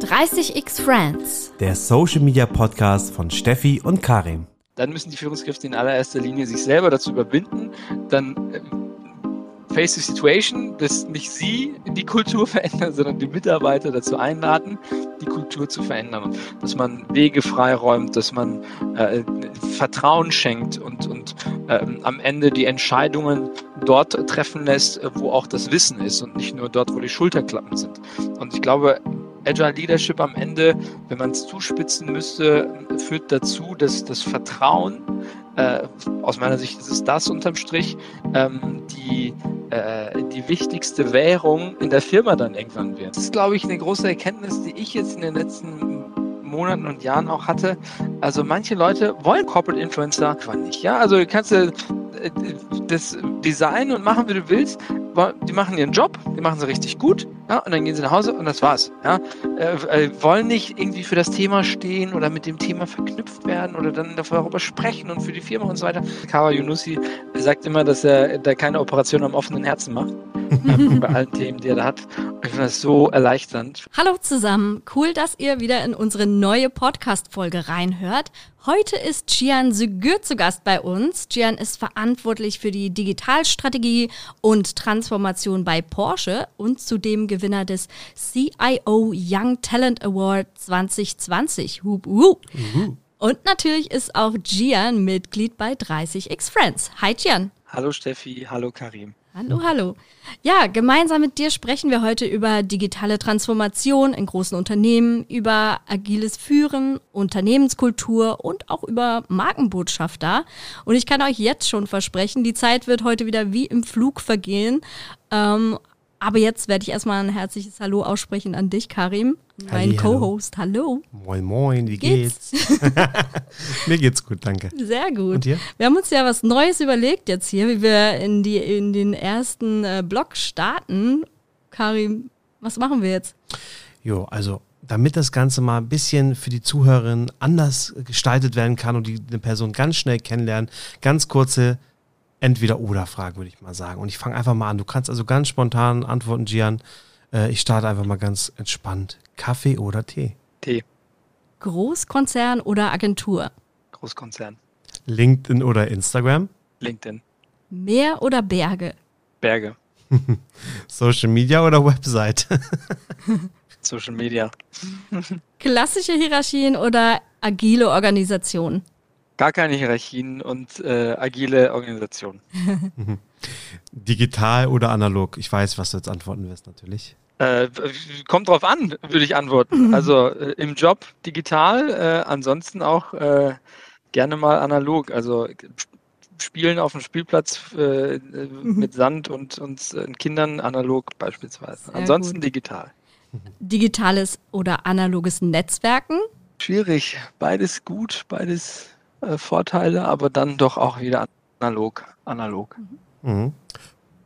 30x Friends. Der Social Media Podcast von Steffi und Karim. Dann müssen die Führungskräfte in allererster Linie sich selber dazu überwinden, dann äh, face the situation, dass nicht sie die Kultur verändern, sondern die Mitarbeiter dazu einladen, die Kultur zu verändern. Dass man Wege freiräumt, dass man äh, Vertrauen schenkt und, und äh, am Ende die Entscheidungen dort treffen lässt, wo auch das Wissen ist und nicht nur dort, wo die Schulterklappen sind. Und ich glaube, Agile Leadership am Ende, wenn man es zuspitzen müsste, führt dazu, dass das Vertrauen, äh, aus meiner Sicht ist es das unterm Strich, ähm, die, äh, die wichtigste Währung in der Firma dann irgendwann wird. Das ist, glaube ich, eine große Erkenntnis, die ich jetzt in den letzten Monaten und Jahren auch hatte. Also manche Leute wollen Corporate Influencer einfach nicht. Ja, also kannst du das Design und machen, wie du willst. Die machen ihren Job, die machen sie richtig gut, ja, und dann gehen sie nach Hause und das war's. Ja, äh, äh, wollen nicht irgendwie für das Thema stehen oder mit dem Thema verknüpft werden oder dann darüber sprechen und für die Firma und so weiter. Kawa Yunusi sagt immer, dass er da keine Operation am offenen Herzen macht. bei allen Themen, die er da hat. Ich finde das so erleichternd. Hallo zusammen, cool, dass ihr wieder in unsere neue Podcast-Folge reinhört. Heute ist Gian Segür zu Gast bei uns. Gian ist verantwortlich für die Digitalstrategie und Transformation bei Porsche und zudem Gewinner des CIO Young Talent Award 2020. Hup, hup. Mhm. Und natürlich ist auch Gian Mitglied bei 30x Friends. Hi Gian. Hallo Steffi, hallo Karim. Hallo, hallo. Ja, gemeinsam mit dir sprechen wir heute über digitale Transformation in großen Unternehmen, über agiles Führen, Unternehmenskultur und auch über Markenbotschafter. Und ich kann euch jetzt schon versprechen, die Zeit wird heute wieder wie im Flug vergehen. Ähm, aber jetzt werde ich erstmal ein herzliches Hallo aussprechen an dich, Karim, mein Co-Host. Hallo. Moin, moin, wie geht's? geht's? Mir geht's gut, danke. Sehr gut. Und dir? Wir haben uns ja was Neues überlegt jetzt hier, wie wir in, die, in den ersten äh, Blog starten. Karim, was machen wir jetzt? Jo, also damit das Ganze mal ein bisschen für die Zuhörerinnen anders gestaltet werden kann und die eine Person ganz schnell kennenlernen, ganz kurze Entweder-Oder-Fragen, würde ich mal sagen. Und ich fange einfach mal an. Du kannst also ganz spontan antworten, Gian. Äh, ich starte einfach mal ganz entspannt. Kaffee oder Tee? Tee. Großkonzern oder Agentur? Großkonzern. LinkedIn oder Instagram? LinkedIn. Meer oder Berge? Berge. Social Media oder Website? Social Media. Klassische Hierarchien oder agile Organisationen? Gar keine Hierarchien und äh, agile Organisation. Digital oder analog? Ich weiß, was du jetzt antworten wirst, natürlich. Äh, kommt drauf an, würde ich antworten. Also äh, im Job digital, äh, ansonsten auch äh, gerne mal analog. Also Spielen auf dem Spielplatz äh, mhm. mit Sand und, und Kindern analog beispielsweise. Sehr ansonsten gut. digital. Digitales oder analoges Netzwerken? Schwierig. Beides gut, beides äh, Vorteile, aber dann doch auch wieder analog. analog. Mhm.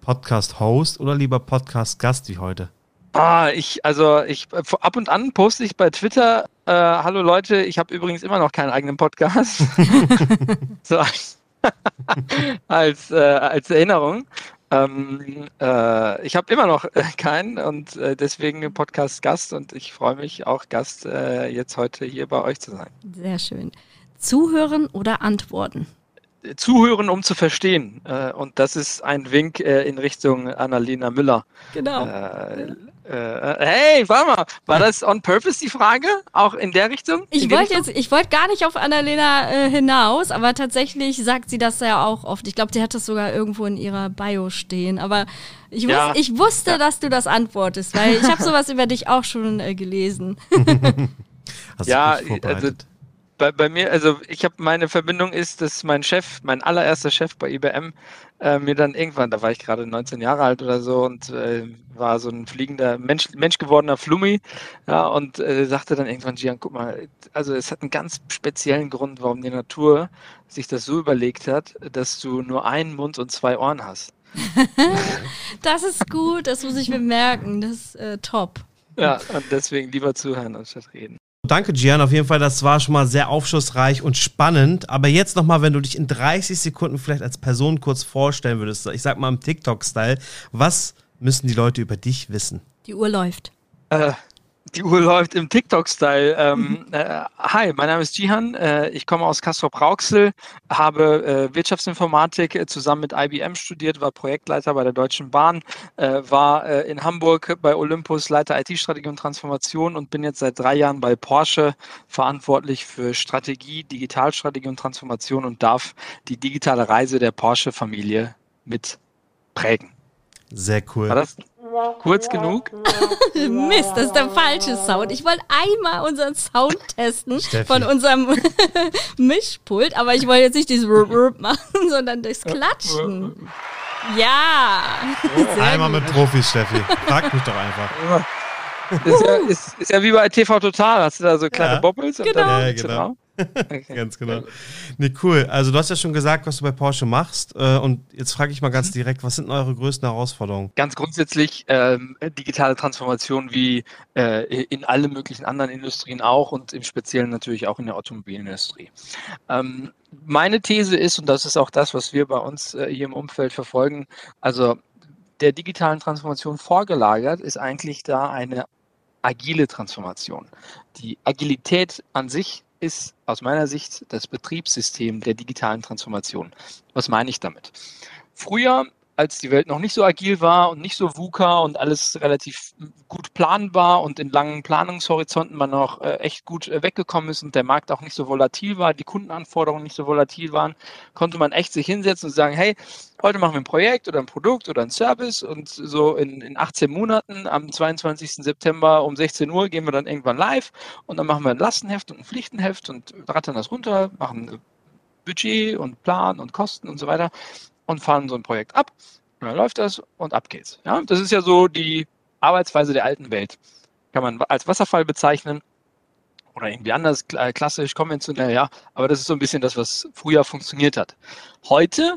Podcast-Host oder lieber Podcast-Gast wie heute? Ah, ich, also ich ab und an poste ich bei Twitter, äh, hallo Leute, ich habe übrigens immer noch keinen eigenen Podcast. so als, äh, als Erinnerung. Ähm, äh, ich habe immer noch äh, keinen und äh, deswegen Podcast Gast und ich freue mich auch Gast äh, jetzt heute hier bei euch zu sein. Sehr schön. Zuhören oder antworten? Zuhören, um zu verstehen. Und das ist ein Wink in Richtung Annalena Müller. Genau. Äh, hey, warte mal, war das on purpose die Frage? Auch in der Richtung? Ich wollte jetzt, ich wollte gar nicht auf Annalena äh, hinaus, aber tatsächlich sagt sie das ja auch oft. Ich glaube, die hat das sogar irgendwo in ihrer Bio stehen. Aber ich, ja. wus ich wusste, ja. dass du das antwortest, weil ich habe sowas über dich auch schon äh, gelesen. Hast ja, also bei, bei mir, also ich habe meine Verbindung ist, dass mein Chef, mein allererster Chef bei IBM, äh, mir dann irgendwann, da war ich gerade 19 Jahre alt oder so und äh, war so ein fliegender Mensch, Mensch gewordener Flummi, ja, und äh, sagte dann irgendwann, Gian, guck mal, also es hat einen ganz speziellen Grund, warum die Natur sich das so überlegt hat, dass du nur einen Mund und zwei Ohren hast. das ist gut, das muss ich mir merken, das ist äh, top. Ja, und deswegen lieber zuhören anstatt reden. Danke, Gian. Auf jeden Fall, das war schon mal sehr aufschlussreich und spannend. Aber jetzt nochmal, wenn du dich in 30 Sekunden vielleicht als Person kurz vorstellen würdest, ich sag mal im TikTok-Style, was müssen die Leute über dich wissen? Die Uhr läuft. Äh, Die Uhr läuft im TikTok-Style. Ähm, mhm. äh, hi, mein Name ist Jihan. Äh, ich komme aus Castrop-Rauxel, habe äh, Wirtschaftsinformatik äh, zusammen mit IBM studiert, war Projektleiter bei der Deutschen Bahn, äh, war äh, in Hamburg bei Olympus Leiter IT-Strategie und Transformation und bin jetzt seit drei Jahren bei Porsche verantwortlich für Strategie, Digitalstrategie und Transformation und darf die digitale Reise der Porsche-Familie mit prägen. Sehr cool. War das kurz genug? Mist, das ist der falsche Sound. Ich wollte einmal unseren Sound testen Steffi. von unserem Mischpult, aber ich wollte jetzt nicht dieses machen, sondern das Klatschen. Ja. Einmal mit Profis, Steffi. Frag mich doch einfach. Ist ja, ist, ist ja wie bei TV Total. Hast du da so kleine ja. Bobbles? Genau. ja, genau. Okay. ganz genau. Nee, cool. Also du hast ja schon gesagt, was du bei Porsche machst. Äh, und jetzt frage ich mal ganz mhm. direkt, was sind eure größten Herausforderungen? Ganz grundsätzlich ähm, digitale Transformation wie äh, in alle möglichen anderen Industrien auch und im Speziellen natürlich auch in der Automobilindustrie. Ähm, meine These ist, und das ist auch das, was wir bei uns äh, hier im Umfeld verfolgen, also der digitalen Transformation vorgelagert ist eigentlich da eine agile Transformation. Die Agilität an sich ist aus meiner Sicht das Betriebssystem der digitalen Transformation. Was meine ich damit? Früher als die Welt noch nicht so agil war und nicht so VUCA und alles relativ gut planbar und in langen Planungshorizonten man auch äh, echt gut äh, weggekommen ist und der Markt auch nicht so volatil war, die Kundenanforderungen nicht so volatil waren, konnte man echt sich hinsetzen und sagen, hey, heute machen wir ein Projekt oder ein Produkt oder ein Service und so in, in 18 Monaten am 22. September um 16 Uhr gehen wir dann irgendwann live und dann machen wir ein Lastenheft und ein Pflichtenheft und rattern das runter, machen Budget und Plan und Kosten und so weiter und fahren so ein Projekt ab. Und dann läuft das und ab geht's. Ja, das ist ja so die Arbeitsweise der alten Welt. Kann man als Wasserfall bezeichnen oder irgendwie anders, äh, klassisch, konventionell, ja. Aber das ist so ein bisschen das, was früher funktioniert hat. Heute,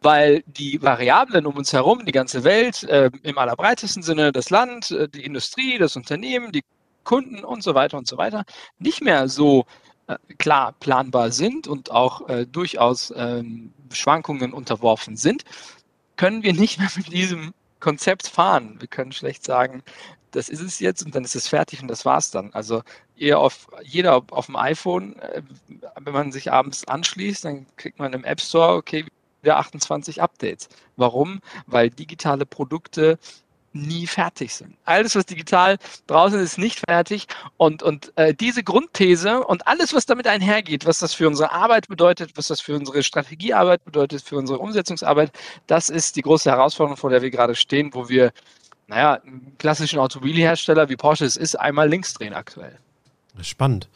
weil die Variablen um uns herum, die ganze Welt, äh, im allerbreitesten Sinne das Land, äh, die Industrie, das Unternehmen, die Kunden und so weiter und so weiter, nicht mehr so äh, klar planbar sind und auch äh, durchaus ähm, Schwankungen unterworfen sind, können wir nicht mehr mit diesem Konzept fahren. Wir können schlecht sagen, das ist es jetzt und dann ist es fertig und das war's dann. Also auf, jeder auf dem iPhone, äh, wenn man sich abends anschließt, dann kriegt man im App Store, okay, wieder 28 Updates. Warum? Weil digitale Produkte nie fertig sind. Alles, was digital draußen ist, ist nicht fertig. Und, und äh, diese Grundthese und alles, was damit einhergeht, was das für unsere Arbeit bedeutet, was das für unsere Strategiearbeit bedeutet, für unsere Umsetzungsarbeit, das ist die große Herausforderung, vor der wir gerade stehen, wo wir, naja, einen klassischen Automobilhersteller wie Porsche es ist, einmal links drehen aktuell. Spannend.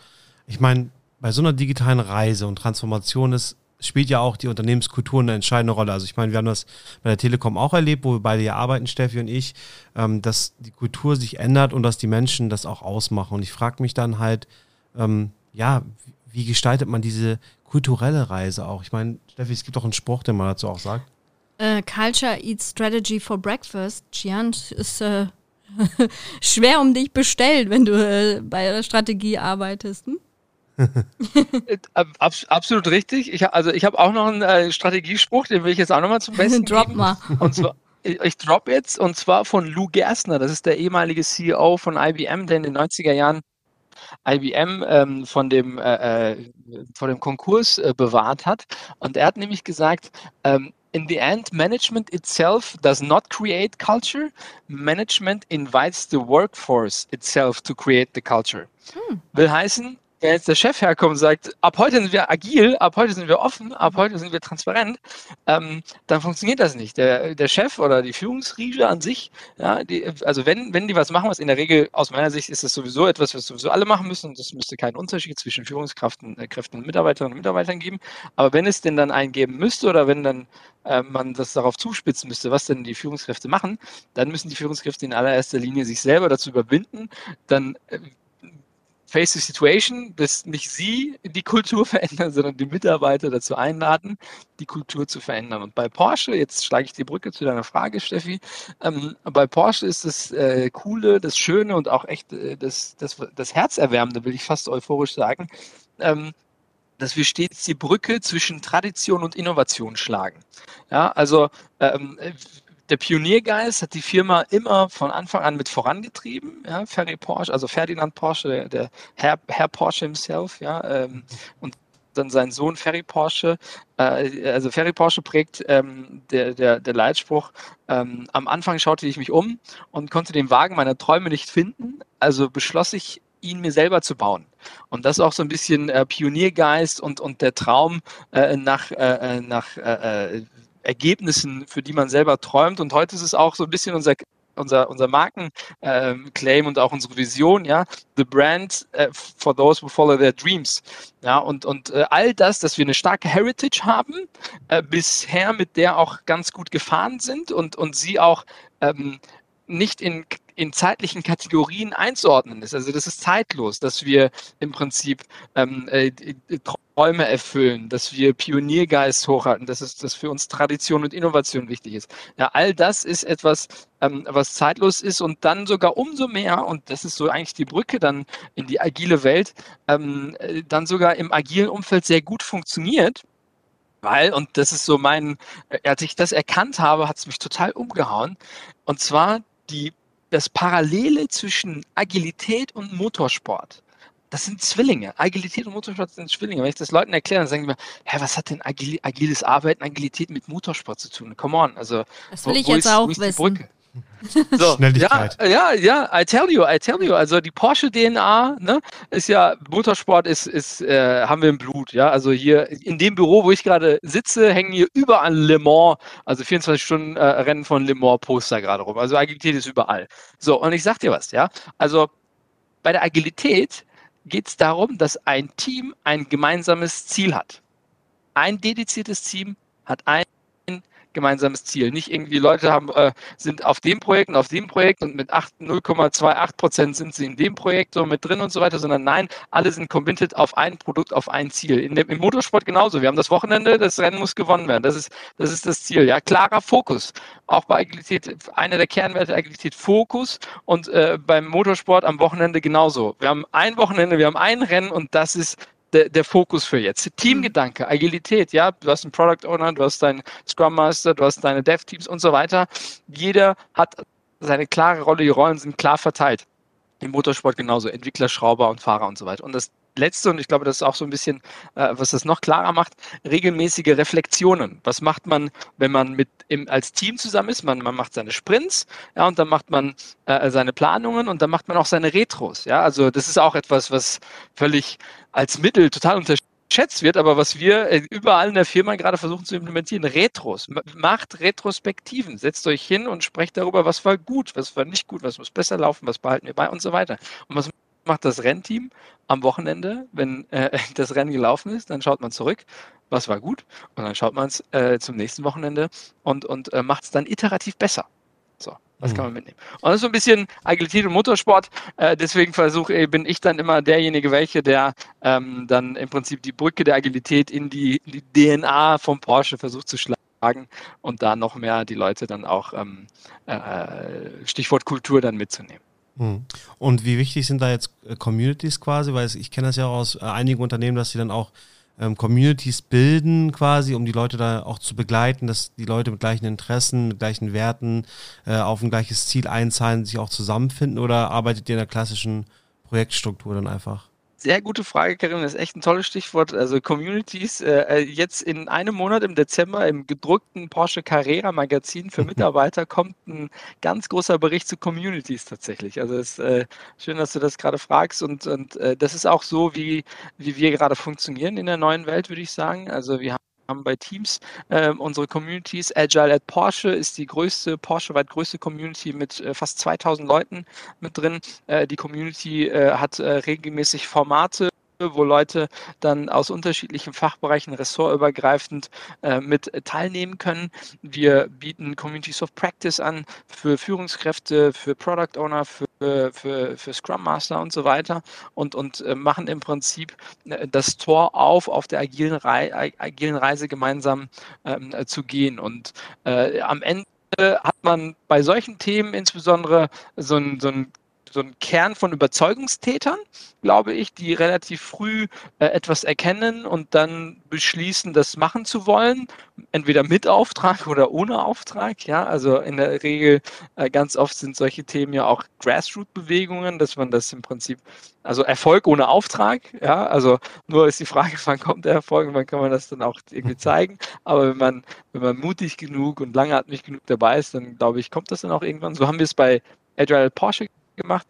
Ich meine, bei so einer digitalen Reise und Transformation ist spielt ja auch die Unternehmenskultur eine entscheidende Rolle. Also ich meine, wir haben das bei der Telekom auch erlebt, wo wir beide ja arbeiten, Steffi und ich, ähm, dass die Kultur sich ändert und dass die Menschen das auch ausmachen. Und ich frage mich dann halt, ähm, ja, wie gestaltet man diese kulturelle Reise auch? Ich meine, Steffi, es gibt doch einen Spruch, den man dazu auch sagt. Uh, culture eats strategy for breakfast. Gian ist äh, schwer um dich bestellt, wenn du äh, bei der Strategie arbeitest. Hm? Absolut richtig. Ich, also ich habe auch noch einen äh, Strategiespruch, den will ich jetzt auch nochmal zum Besten Drop geben. mal. Und zwar, ich, ich drop jetzt, und zwar von Lou Gerstner. Das ist der ehemalige CEO von IBM, der in den 90er Jahren IBM ähm, von, dem, äh, äh, von dem Konkurs äh, bewahrt hat. Und er hat nämlich gesagt, ähm, in the end, management itself does not create culture. Management invites the workforce itself to create the culture. Hm. Will heißen, wenn jetzt der Chef herkommt und sagt, ab heute sind wir agil, ab heute sind wir offen, ab heute sind wir transparent, ähm, dann funktioniert das nicht. Der, der Chef oder die Führungsriege an sich, ja, die, also wenn, wenn die was machen, was in der Regel aus meiner Sicht ist das sowieso etwas, was sowieso alle machen müssen, und das müsste keinen Unterschied zwischen Führungskräften äh, Kräften und Mitarbeiterinnen und Mitarbeitern geben. Aber wenn es denn dann einen geben müsste oder wenn dann äh, man das darauf zuspitzen müsste, was denn die Führungskräfte machen, dann müssen die Führungskräfte in allererster Linie sich selber dazu überwinden, dann äh, Face the Situation, dass nicht Sie die Kultur verändern, sondern die Mitarbeiter dazu einladen, die Kultur zu verändern. Und bei Porsche, jetzt schlage ich die Brücke zu deiner Frage, Steffi, ähm, bei Porsche ist das äh, Coole, das Schöne und auch echt äh, das, das, das Herzerwärmende, will ich fast euphorisch sagen, ähm, dass wir stets die Brücke zwischen Tradition und Innovation schlagen. Ja, also ähm, der Pioniergeist hat die Firma immer von Anfang an mit vorangetrieben. Ja, Ferry Porsche, also Ferdinand Porsche, der, der Herr, Herr Porsche himself, ja, ähm, und dann sein Sohn Ferry Porsche. Äh, also Ferry Porsche prägt ähm, der, der, der Leitspruch. Ähm, am Anfang schaute ich mich um und konnte den Wagen meiner Träume nicht finden. Also beschloss ich, ihn mir selber zu bauen. Und das ist auch so ein bisschen äh, Pioniergeist und, und der Traum äh, nach, äh, äh nach äh, Ergebnissen, für die man selber träumt. Und heute ist es auch so ein bisschen unser unser, unser Markenclaim ähm, und auch unsere Vision, ja, the brand uh, for those who follow their dreams. Ja, und, und äh, all das, dass wir eine starke Heritage haben, äh, bisher mit der auch ganz gut gefahren sind und, und sie auch ähm, nicht in in zeitlichen Kategorien einzuordnen ist. Also das ist zeitlos, dass wir im Prinzip ähm, äh, Träume erfüllen, dass wir Pioniergeist hochhalten, dass es dass für uns Tradition und Innovation wichtig ist. Ja, all das ist etwas, ähm, was zeitlos ist und dann sogar umso mehr, und das ist so eigentlich die Brücke dann in die agile Welt, ähm, äh, dann sogar im agilen Umfeld sehr gut funktioniert. Weil, und das ist so mein, äh, als ich das erkannt habe, hat es mich total umgehauen. Und zwar die das Parallele zwischen Agilität und Motorsport. Das sind Zwillinge. Agilität und Motorsport sind Zwillinge. Wenn ich das Leuten erkläre, dann sagen die mir, hä, was hat denn agil, agiles Arbeiten, Agilität mit Motorsport zu tun? Come on. Also, das will wo, ich jetzt ist, auch wissen. So, Schnelligkeit. Ja, ja, ja, I tell you, I tell you. Also die Porsche DNA, ne, ist ja Motorsport ist, ist, äh, haben wir im Blut, ja. Also hier in dem Büro, wo ich gerade sitze, hängen hier überall Le Mans, also 24 Stunden äh, Rennen von Le Mans Poster gerade rum. Also Agilität ist überall. So, und ich sag dir was, ja. Also bei der Agilität geht es darum, dass ein Team ein gemeinsames Ziel hat. Ein dediziertes Team hat ein gemeinsames Ziel. Nicht irgendwie Leute haben, äh, sind auf dem Projekt und auf dem Projekt und mit 0,28 Prozent sind sie in dem Projekt so mit drin und so weiter, sondern nein, alle sind committed auf ein Produkt, auf ein Ziel. Dem, Im Motorsport genauso. Wir haben das Wochenende, das Rennen muss gewonnen werden. Das ist, das ist das Ziel. Ja, klarer Fokus. Auch bei Agilität, einer der Kernwerte Agilität, Fokus und äh, beim Motorsport am Wochenende genauso. Wir haben ein Wochenende, wir haben ein Rennen und das ist der, der Fokus für jetzt. Teamgedanke, Agilität, ja, du hast einen Product Owner, du hast deinen Scrum Master, du hast deine Dev-Teams und so weiter. Jeder hat seine klare Rolle, die Rollen sind klar verteilt. Im Motorsport genauso, Entwickler, Schrauber und Fahrer und so weiter. Und das Letzte, und ich glaube, das ist auch so ein bisschen, äh, was das noch klarer macht, regelmäßige Reflexionen. Was macht man, wenn man mit im, als Team zusammen ist? Man, man macht seine Sprints, ja, und dann macht man äh, seine Planungen und dann macht man auch seine Retros. Ja, also das ist auch etwas, was völlig als Mittel total unterschätzt wird, aber was wir äh, überall in der Firma gerade versuchen zu implementieren, Retros. Macht Retrospektiven. Setzt euch hin und sprecht darüber, was war gut, was war nicht gut, was muss besser laufen, was behalten wir bei und so weiter. Und was macht das Rennteam am Wochenende, wenn äh, das Rennen gelaufen ist, dann schaut man zurück, was war gut, und dann schaut man es äh, zum nächsten Wochenende und, und äh, macht es dann iterativ besser. So, das mhm. kann man mitnehmen. Und das ist so ein bisschen Agilität und Motorsport. Äh, deswegen versuche, äh, bin ich dann immer derjenige, welche, der ähm, dann im Prinzip die Brücke der Agilität in die, die DNA vom Porsche versucht zu schlagen und da noch mehr die Leute dann auch ähm, äh, Stichwort Kultur dann mitzunehmen. Hm. Und wie wichtig sind da jetzt äh, Communities quasi? Weil ich kenne das ja auch aus äh, einigen Unternehmen, dass sie dann auch ähm, Communities bilden quasi, um die Leute da auch zu begleiten, dass die Leute mit gleichen Interessen, mit gleichen Werten äh, auf ein gleiches Ziel einzahlen, sich auch zusammenfinden oder arbeitet ihr in der klassischen Projektstruktur dann einfach? Sehr gute Frage, Karin. Das ist echt ein tolles Stichwort. Also Communities. Äh, äh, jetzt in einem Monat im Dezember im gedruckten Porsche Carrera Magazin für Mitarbeiter kommt ein ganz großer Bericht zu Communities tatsächlich. Also es ist äh, schön, dass du das gerade fragst. Und, und äh, das ist auch so, wie, wie wir gerade funktionieren in der neuen Welt, würde ich sagen. Also wir haben haben bei Teams äh, unsere Communities. Agile at Porsche ist die größte, Porsche-weit größte Community mit äh, fast 2000 Leuten mit drin. Äh, die Community äh, hat äh, regelmäßig Formate wo Leute dann aus unterschiedlichen Fachbereichen ressortübergreifend äh, mit teilnehmen können. Wir bieten Communities of Practice an für Führungskräfte, für Product Owner, für, für, für Scrum Master und so weiter und, und äh, machen im Prinzip äh, das Tor auf, auf der agilen, Rei agilen Reise gemeinsam ähm, zu gehen. Und am Ende hat man bei solchen Themen insbesondere so ein, so ein so ein Kern von Überzeugungstätern, glaube ich, die relativ früh äh, etwas erkennen und dann beschließen, das machen zu wollen, entweder mit Auftrag oder ohne Auftrag. Ja, also in der Regel äh, ganz oft sind solche Themen ja auch Grassroot-Bewegungen, dass man das im Prinzip, also Erfolg ohne Auftrag. Ja, also nur ist die Frage, wann kommt der Erfolg und wann kann man das dann auch irgendwie zeigen. Aber wenn man, wenn man mutig genug und langatmig genug dabei ist, dann glaube ich, kommt das dann auch irgendwann. So haben wir es bei Agile Porsche gemacht,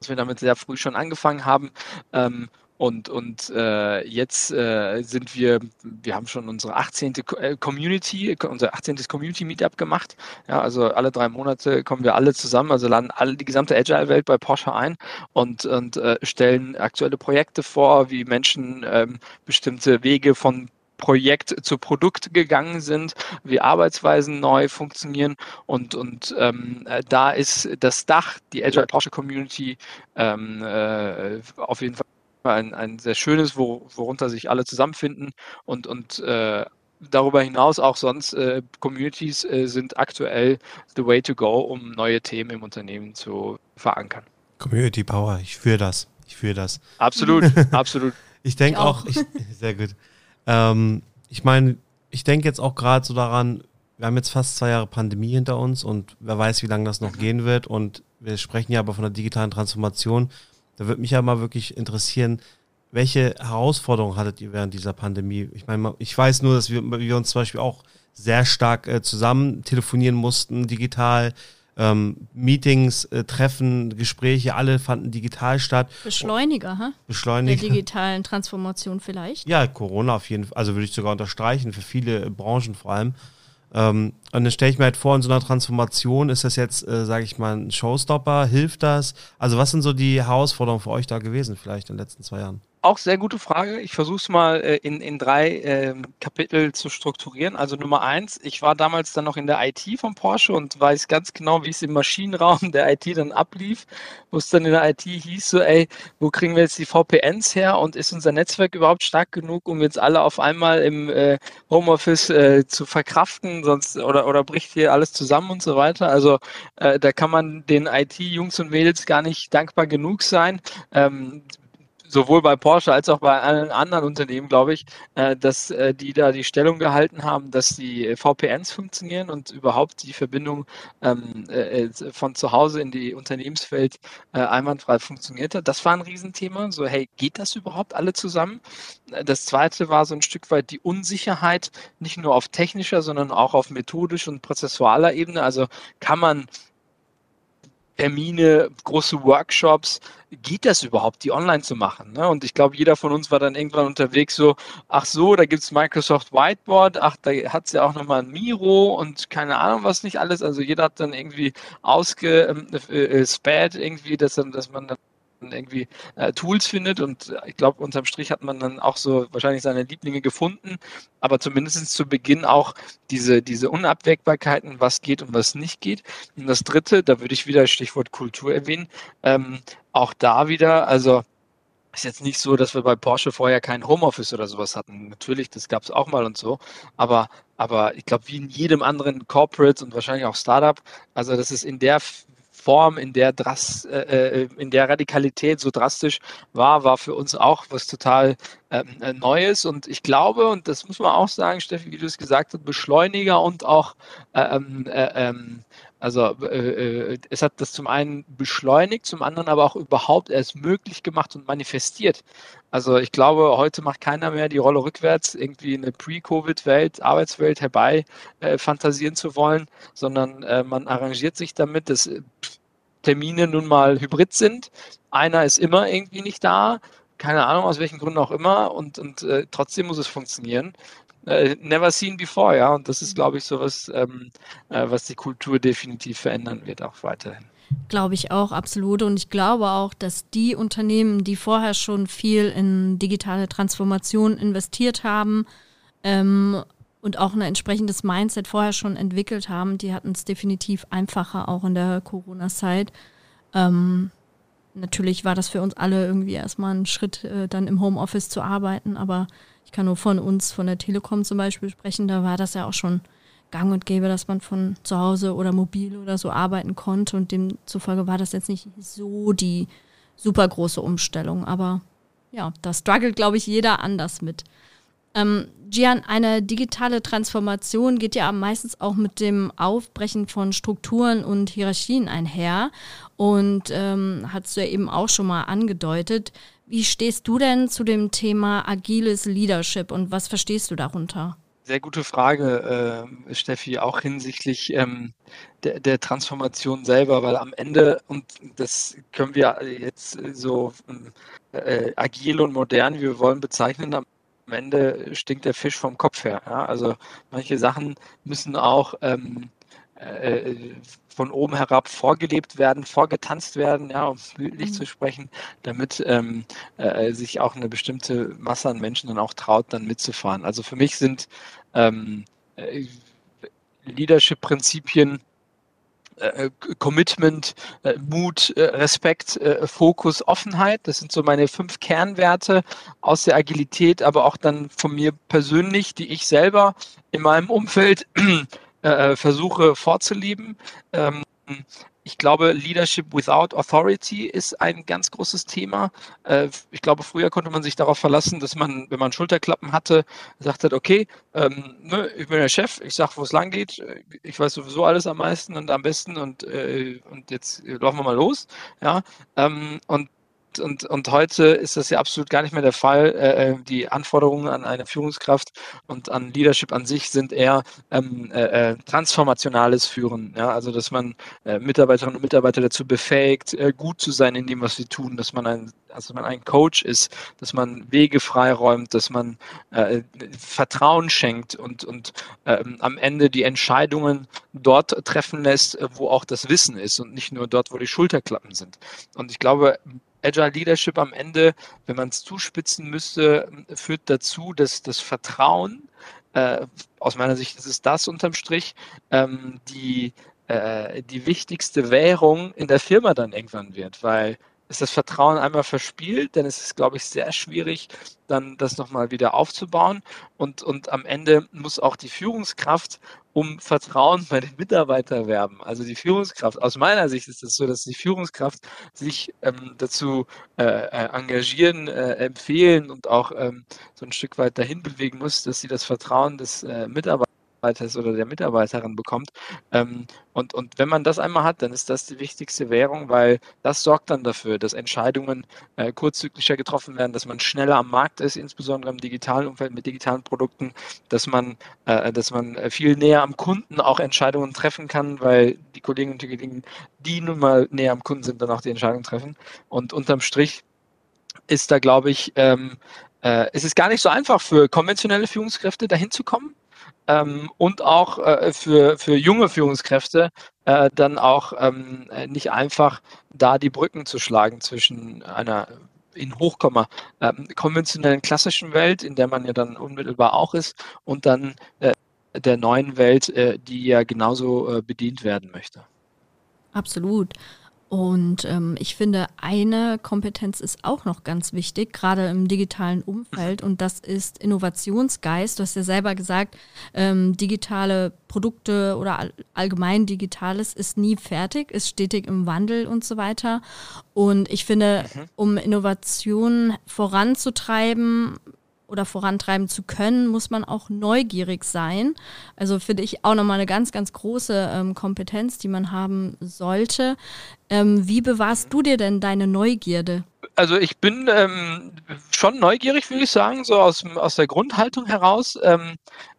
dass wir damit sehr früh schon angefangen haben. Ähm, und, und äh, jetzt äh, sind wir, wir haben schon unsere 18. Äh, Community, unser 18. Community Meetup gemacht. Ja, also alle drei Monate kommen wir alle zusammen, also laden alle die gesamte Agile-Welt bei Porsche ein und, und äh, stellen aktuelle Projekte vor, wie Menschen ähm, bestimmte Wege von Projekt zu Produkt gegangen sind, wie Arbeitsweisen neu funktionieren und, und ähm, äh, da ist das Dach, die Agile Porsche Community, ähm, äh, auf jeden Fall ein, ein sehr schönes, wo, worunter sich alle zusammenfinden und, und äh, darüber hinaus auch sonst äh, Communities äh, sind aktuell the way to go, um neue Themen im Unternehmen zu verankern. Community Power, ich fühle das. Ich fühle das. Absolut, absolut. Ich denke auch, auch ich, sehr gut. Ähm, ich meine, ich denke jetzt auch gerade so daran, wir haben jetzt fast zwei Jahre Pandemie hinter uns und wer weiß, wie lange das noch gehen wird. Und wir sprechen ja aber von der digitalen Transformation. Da würde mich ja mal wirklich interessieren, welche Herausforderungen hattet ihr während dieser Pandemie? Ich meine, ich weiß nur, dass wir, wir uns zum Beispiel auch sehr stark äh, zusammen telefonieren mussten, digital. Ähm, Meetings, äh, Treffen, Gespräche, alle fanden digital statt. Beschleuniger, ha? Beschleuniger. Der digitalen Transformation vielleicht. Ja, Corona auf jeden Fall, also würde ich sogar unterstreichen, für viele Branchen vor allem. Ähm, und dann stelle ich mir halt vor, in so einer Transformation ist das jetzt, äh, sage ich mal, ein Showstopper, hilft das? Also was sind so die Herausforderungen für euch da gewesen vielleicht in den letzten zwei Jahren? Auch sehr gute Frage. Ich versuche es mal äh, in, in drei äh, Kapitel zu strukturieren. Also Nummer eins, ich war damals dann noch in der IT von Porsche und weiß ganz genau, wie es im Maschinenraum der IT dann ablief, wo es dann in der IT hieß, so, ey, wo kriegen wir jetzt die VPNs her und ist unser Netzwerk überhaupt stark genug, um jetzt alle auf einmal im äh, Homeoffice äh, zu verkraften, sonst oder, oder bricht hier alles zusammen und so weiter. Also äh, da kann man den IT-Jungs und Mädels gar nicht dankbar genug sein. Ähm, sowohl bei Porsche als auch bei allen anderen Unternehmen, glaube ich, äh, dass äh, die da die Stellung gehalten haben, dass die VPNs funktionieren und überhaupt die Verbindung ähm, äh, von zu Hause in die Unternehmenswelt äh, einwandfrei funktioniert hat. Das war ein Riesenthema. So, hey, geht das überhaupt alle zusammen? Das zweite war so ein Stück weit die Unsicherheit, nicht nur auf technischer, sondern auch auf methodisch und prozessualer Ebene. Also kann man Termine, große Workshops, geht das überhaupt, die online zu machen? Ne? Und ich glaube, jeder von uns war dann irgendwann unterwegs so, ach so, da gibt es Microsoft Whiteboard, ach, da hat es ja auch nochmal ein Miro und keine Ahnung was nicht alles. Also jeder hat dann irgendwie ausgespäht, äh, äh irgendwie, dass, dass man dann irgendwie äh, Tools findet und äh, ich glaube, unterm Strich hat man dann auch so wahrscheinlich seine Lieblinge gefunden, aber zumindest zu Beginn auch diese, diese Unabwägbarkeiten, was geht und was nicht geht. Und das dritte, da würde ich wieder Stichwort Kultur erwähnen, ähm, auch da wieder, also ist jetzt nicht so, dass wir bei Porsche vorher kein Homeoffice oder sowas hatten. Natürlich, das gab es auch mal und so. Aber, aber ich glaube, wie in jedem anderen Corporate und wahrscheinlich auch Startup, also das ist in der Form, in der, Dras äh, äh, in der Radikalität so drastisch war, war für uns auch was total ähm, äh, Neues. Und ich glaube, und das muss man auch sagen, Steffi, wie du es gesagt hast, Beschleuniger und auch ähm, äh, ähm, also äh, äh, es hat das zum einen beschleunigt, zum anderen aber auch überhaupt erst möglich gemacht und manifestiert. Also ich glaube, heute macht keiner mehr die Rolle rückwärts, irgendwie eine Pre-Covid-Welt, Arbeitswelt herbei äh, fantasieren zu wollen, sondern äh, man arrangiert sich damit, dass Termine nun mal hybrid sind. Einer ist immer irgendwie nicht da, keine Ahnung aus welchen Gründen auch immer und, und äh, trotzdem muss es funktionieren. Äh, never seen before, ja. Und das ist, glaube ich, so was, ähm, äh, was die Kultur definitiv verändern wird, auch weiterhin. Glaube ich auch, absolut. Und ich glaube auch, dass die Unternehmen, die vorher schon viel in digitale Transformation investiert haben ähm, und auch ein entsprechendes Mindset vorher schon entwickelt haben, die hatten es definitiv einfacher, auch in der Corona-Zeit. Ähm, natürlich war das für uns alle irgendwie erstmal ein Schritt, äh, dann im Homeoffice zu arbeiten, aber ich kann nur von uns, von der Telekom zum Beispiel sprechen, da war das ja auch schon gang und gäbe, dass man von zu Hause oder mobil oder so arbeiten konnte und demzufolge war das jetzt nicht so die super große Umstellung. Aber ja, da struggelt, glaube ich, jeder anders mit. Ähm, Gian, eine digitale Transformation geht ja meistens auch mit dem Aufbrechen von Strukturen und Hierarchien einher. Und ähm, hast du ja eben auch schon mal angedeutet. Wie stehst du denn zu dem Thema agiles Leadership und was verstehst du darunter? Sehr gute Frage, äh, Steffi, auch hinsichtlich ähm, der, der, Transformation selber, weil am Ende, und das können wir jetzt so äh, agil und modern, wie wir wollen, bezeichnen, am Ende stinkt der Fisch vom Kopf her. Ja? Also manche Sachen müssen auch ähm, äh, von oben herab vorgelebt werden, vorgetanzt werden, ja, um bildlich mhm. zu sprechen, damit ähm, äh, sich auch eine bestimmte Masse an Menschen dann auch traut, dann mitzufahren. Also für mich sind ähm, äh, Leadership-Prinzipien äh, Commitment, äh, Mut, äh, Respekt, Fokus, Offenheit. Das sind so meine fünf Kernwerte aus der Agilität, aber auch dann von mir persönlich, die ich selber in meinem Umfeld äh, äh, versuche vorzuleben. Ähm, ich glaube, Leadership without Authority ist ein ganz großes Thema. Äh, ich glaube, früher konnte man sich darauf verlassen, dass man, wenn man Schulterklappen hatte, gesagt hat, okay, ähm, ne, ich bin der Chef, ich sage, wo es lang geht, ich weiß sowieso alles am meisten und am besten und, äh, und jetzt laufen wir mal los. Ja, ähm, und und, heute ist das ja absolut gar nicht mehr der Fall. Äh, äh, die Anforderungen an eine Führungskraft und an Leadership an sich sind eher ähm, äh, äh, transformationales Führen. Ja? Also, dass man äh, Mitarbeiterinnen und Mitarbeiter dazu befähigt, äh, gut zu sein in dem, was sie tun, dass man ein, also man ein Coach ist, dass man Wege freiräumt, dass man Vertrauen schenkt und, und ähm, am Ende die Entscheidungen dort treffen lässt, wo auch das Wissen ist und nicht nur dort, wo die Schulterklappen sind. Und ich glaube, Agile Leadership am Ende, wenn man es zuspitzen müsste, führt dazu, dass das Vertrauen, äh, aus meiner Sicht ist es das unterm Strich, ähm, die, äh, die wichtigste Währung in der Firma dann irgendwann wird, weil ist das Vertrauen einmal verspielt, dann ist es, glaube ich, sehr schwierig, dann das nochmal wieder aufzubauen. Und, und am Ende muss auch die Führungskraft um Vertrauen bei den Mitarbeitern werben. Also die Führungskraft, aus meiner Sicht ist es das so, dass die Führungskraft sich ähm, dazu äh, äh, engagieren, äh, empfehlen und auch ähm, so ein Stück weit dahin bewegen muss, dass sie das Vertrauen des äh, Mitarbeiters Mitarbeiters oder der Mitarbeiterin bekommt. Ähm, und, und wenn man das einmal hat, dann ist das die wichtigste Währung, weil das sorgt dann dafür, dass Entscheidungen äh, kurzzyklischer getroffen werden, dass man schneller am Markt ist, insbesondere im digitalen Umfeld mit digitalen Produkten, dass man, äh, dass man viel näher am Kunden auch Entscheidungen treffen kann, weil die Kolleginnen und Kollegen, die nun mal näher am Kunden sind, dann auch die Entscheidungen treffen. Und unterm Strich ist da, glaube ich, ähm, äh, es ist gar nicht so einfach für konventionelle Führungskräfte dahin zu kommen ähm, und auch äh, für, für junge Führungskräfte äh, dann auch ähm, nicht einfach da die Brücken zu schlagen zwischen einer in Hochkomma ähm, konventionellen klassischen Welt, in der man ja dann unmittelbar auch ist, und dann äh, der neuen Welt, äh, die ja genauso äh, bedient werden möchte. Absolut. Und ähm, ich finde, eine Kompetenz ist auch noch ganz wichtig, gerade im digitalen Umfeld, und das ist Innovationsgeist. Du hast ja selber gesagt, ähm, digitale Produkte oder all, allgemein Digitales ist nie fertig, ist stetig im Wandel und so weiter. Und ich finde, mhm. um Innovationen voranzutreiben, oder vorantreiben zu können, muss man auch neugierig sein. Also finde ich auch nochmal eine ganz, ganz große ähm, Kompetenz, die man haben sollte. Ähm, wie bewahrst du dir denn deine Neugierde? Also ich bin ähm, schon neugierig, würde ich sagen, so aus, aus der Grundhaltung heraus. Ähm,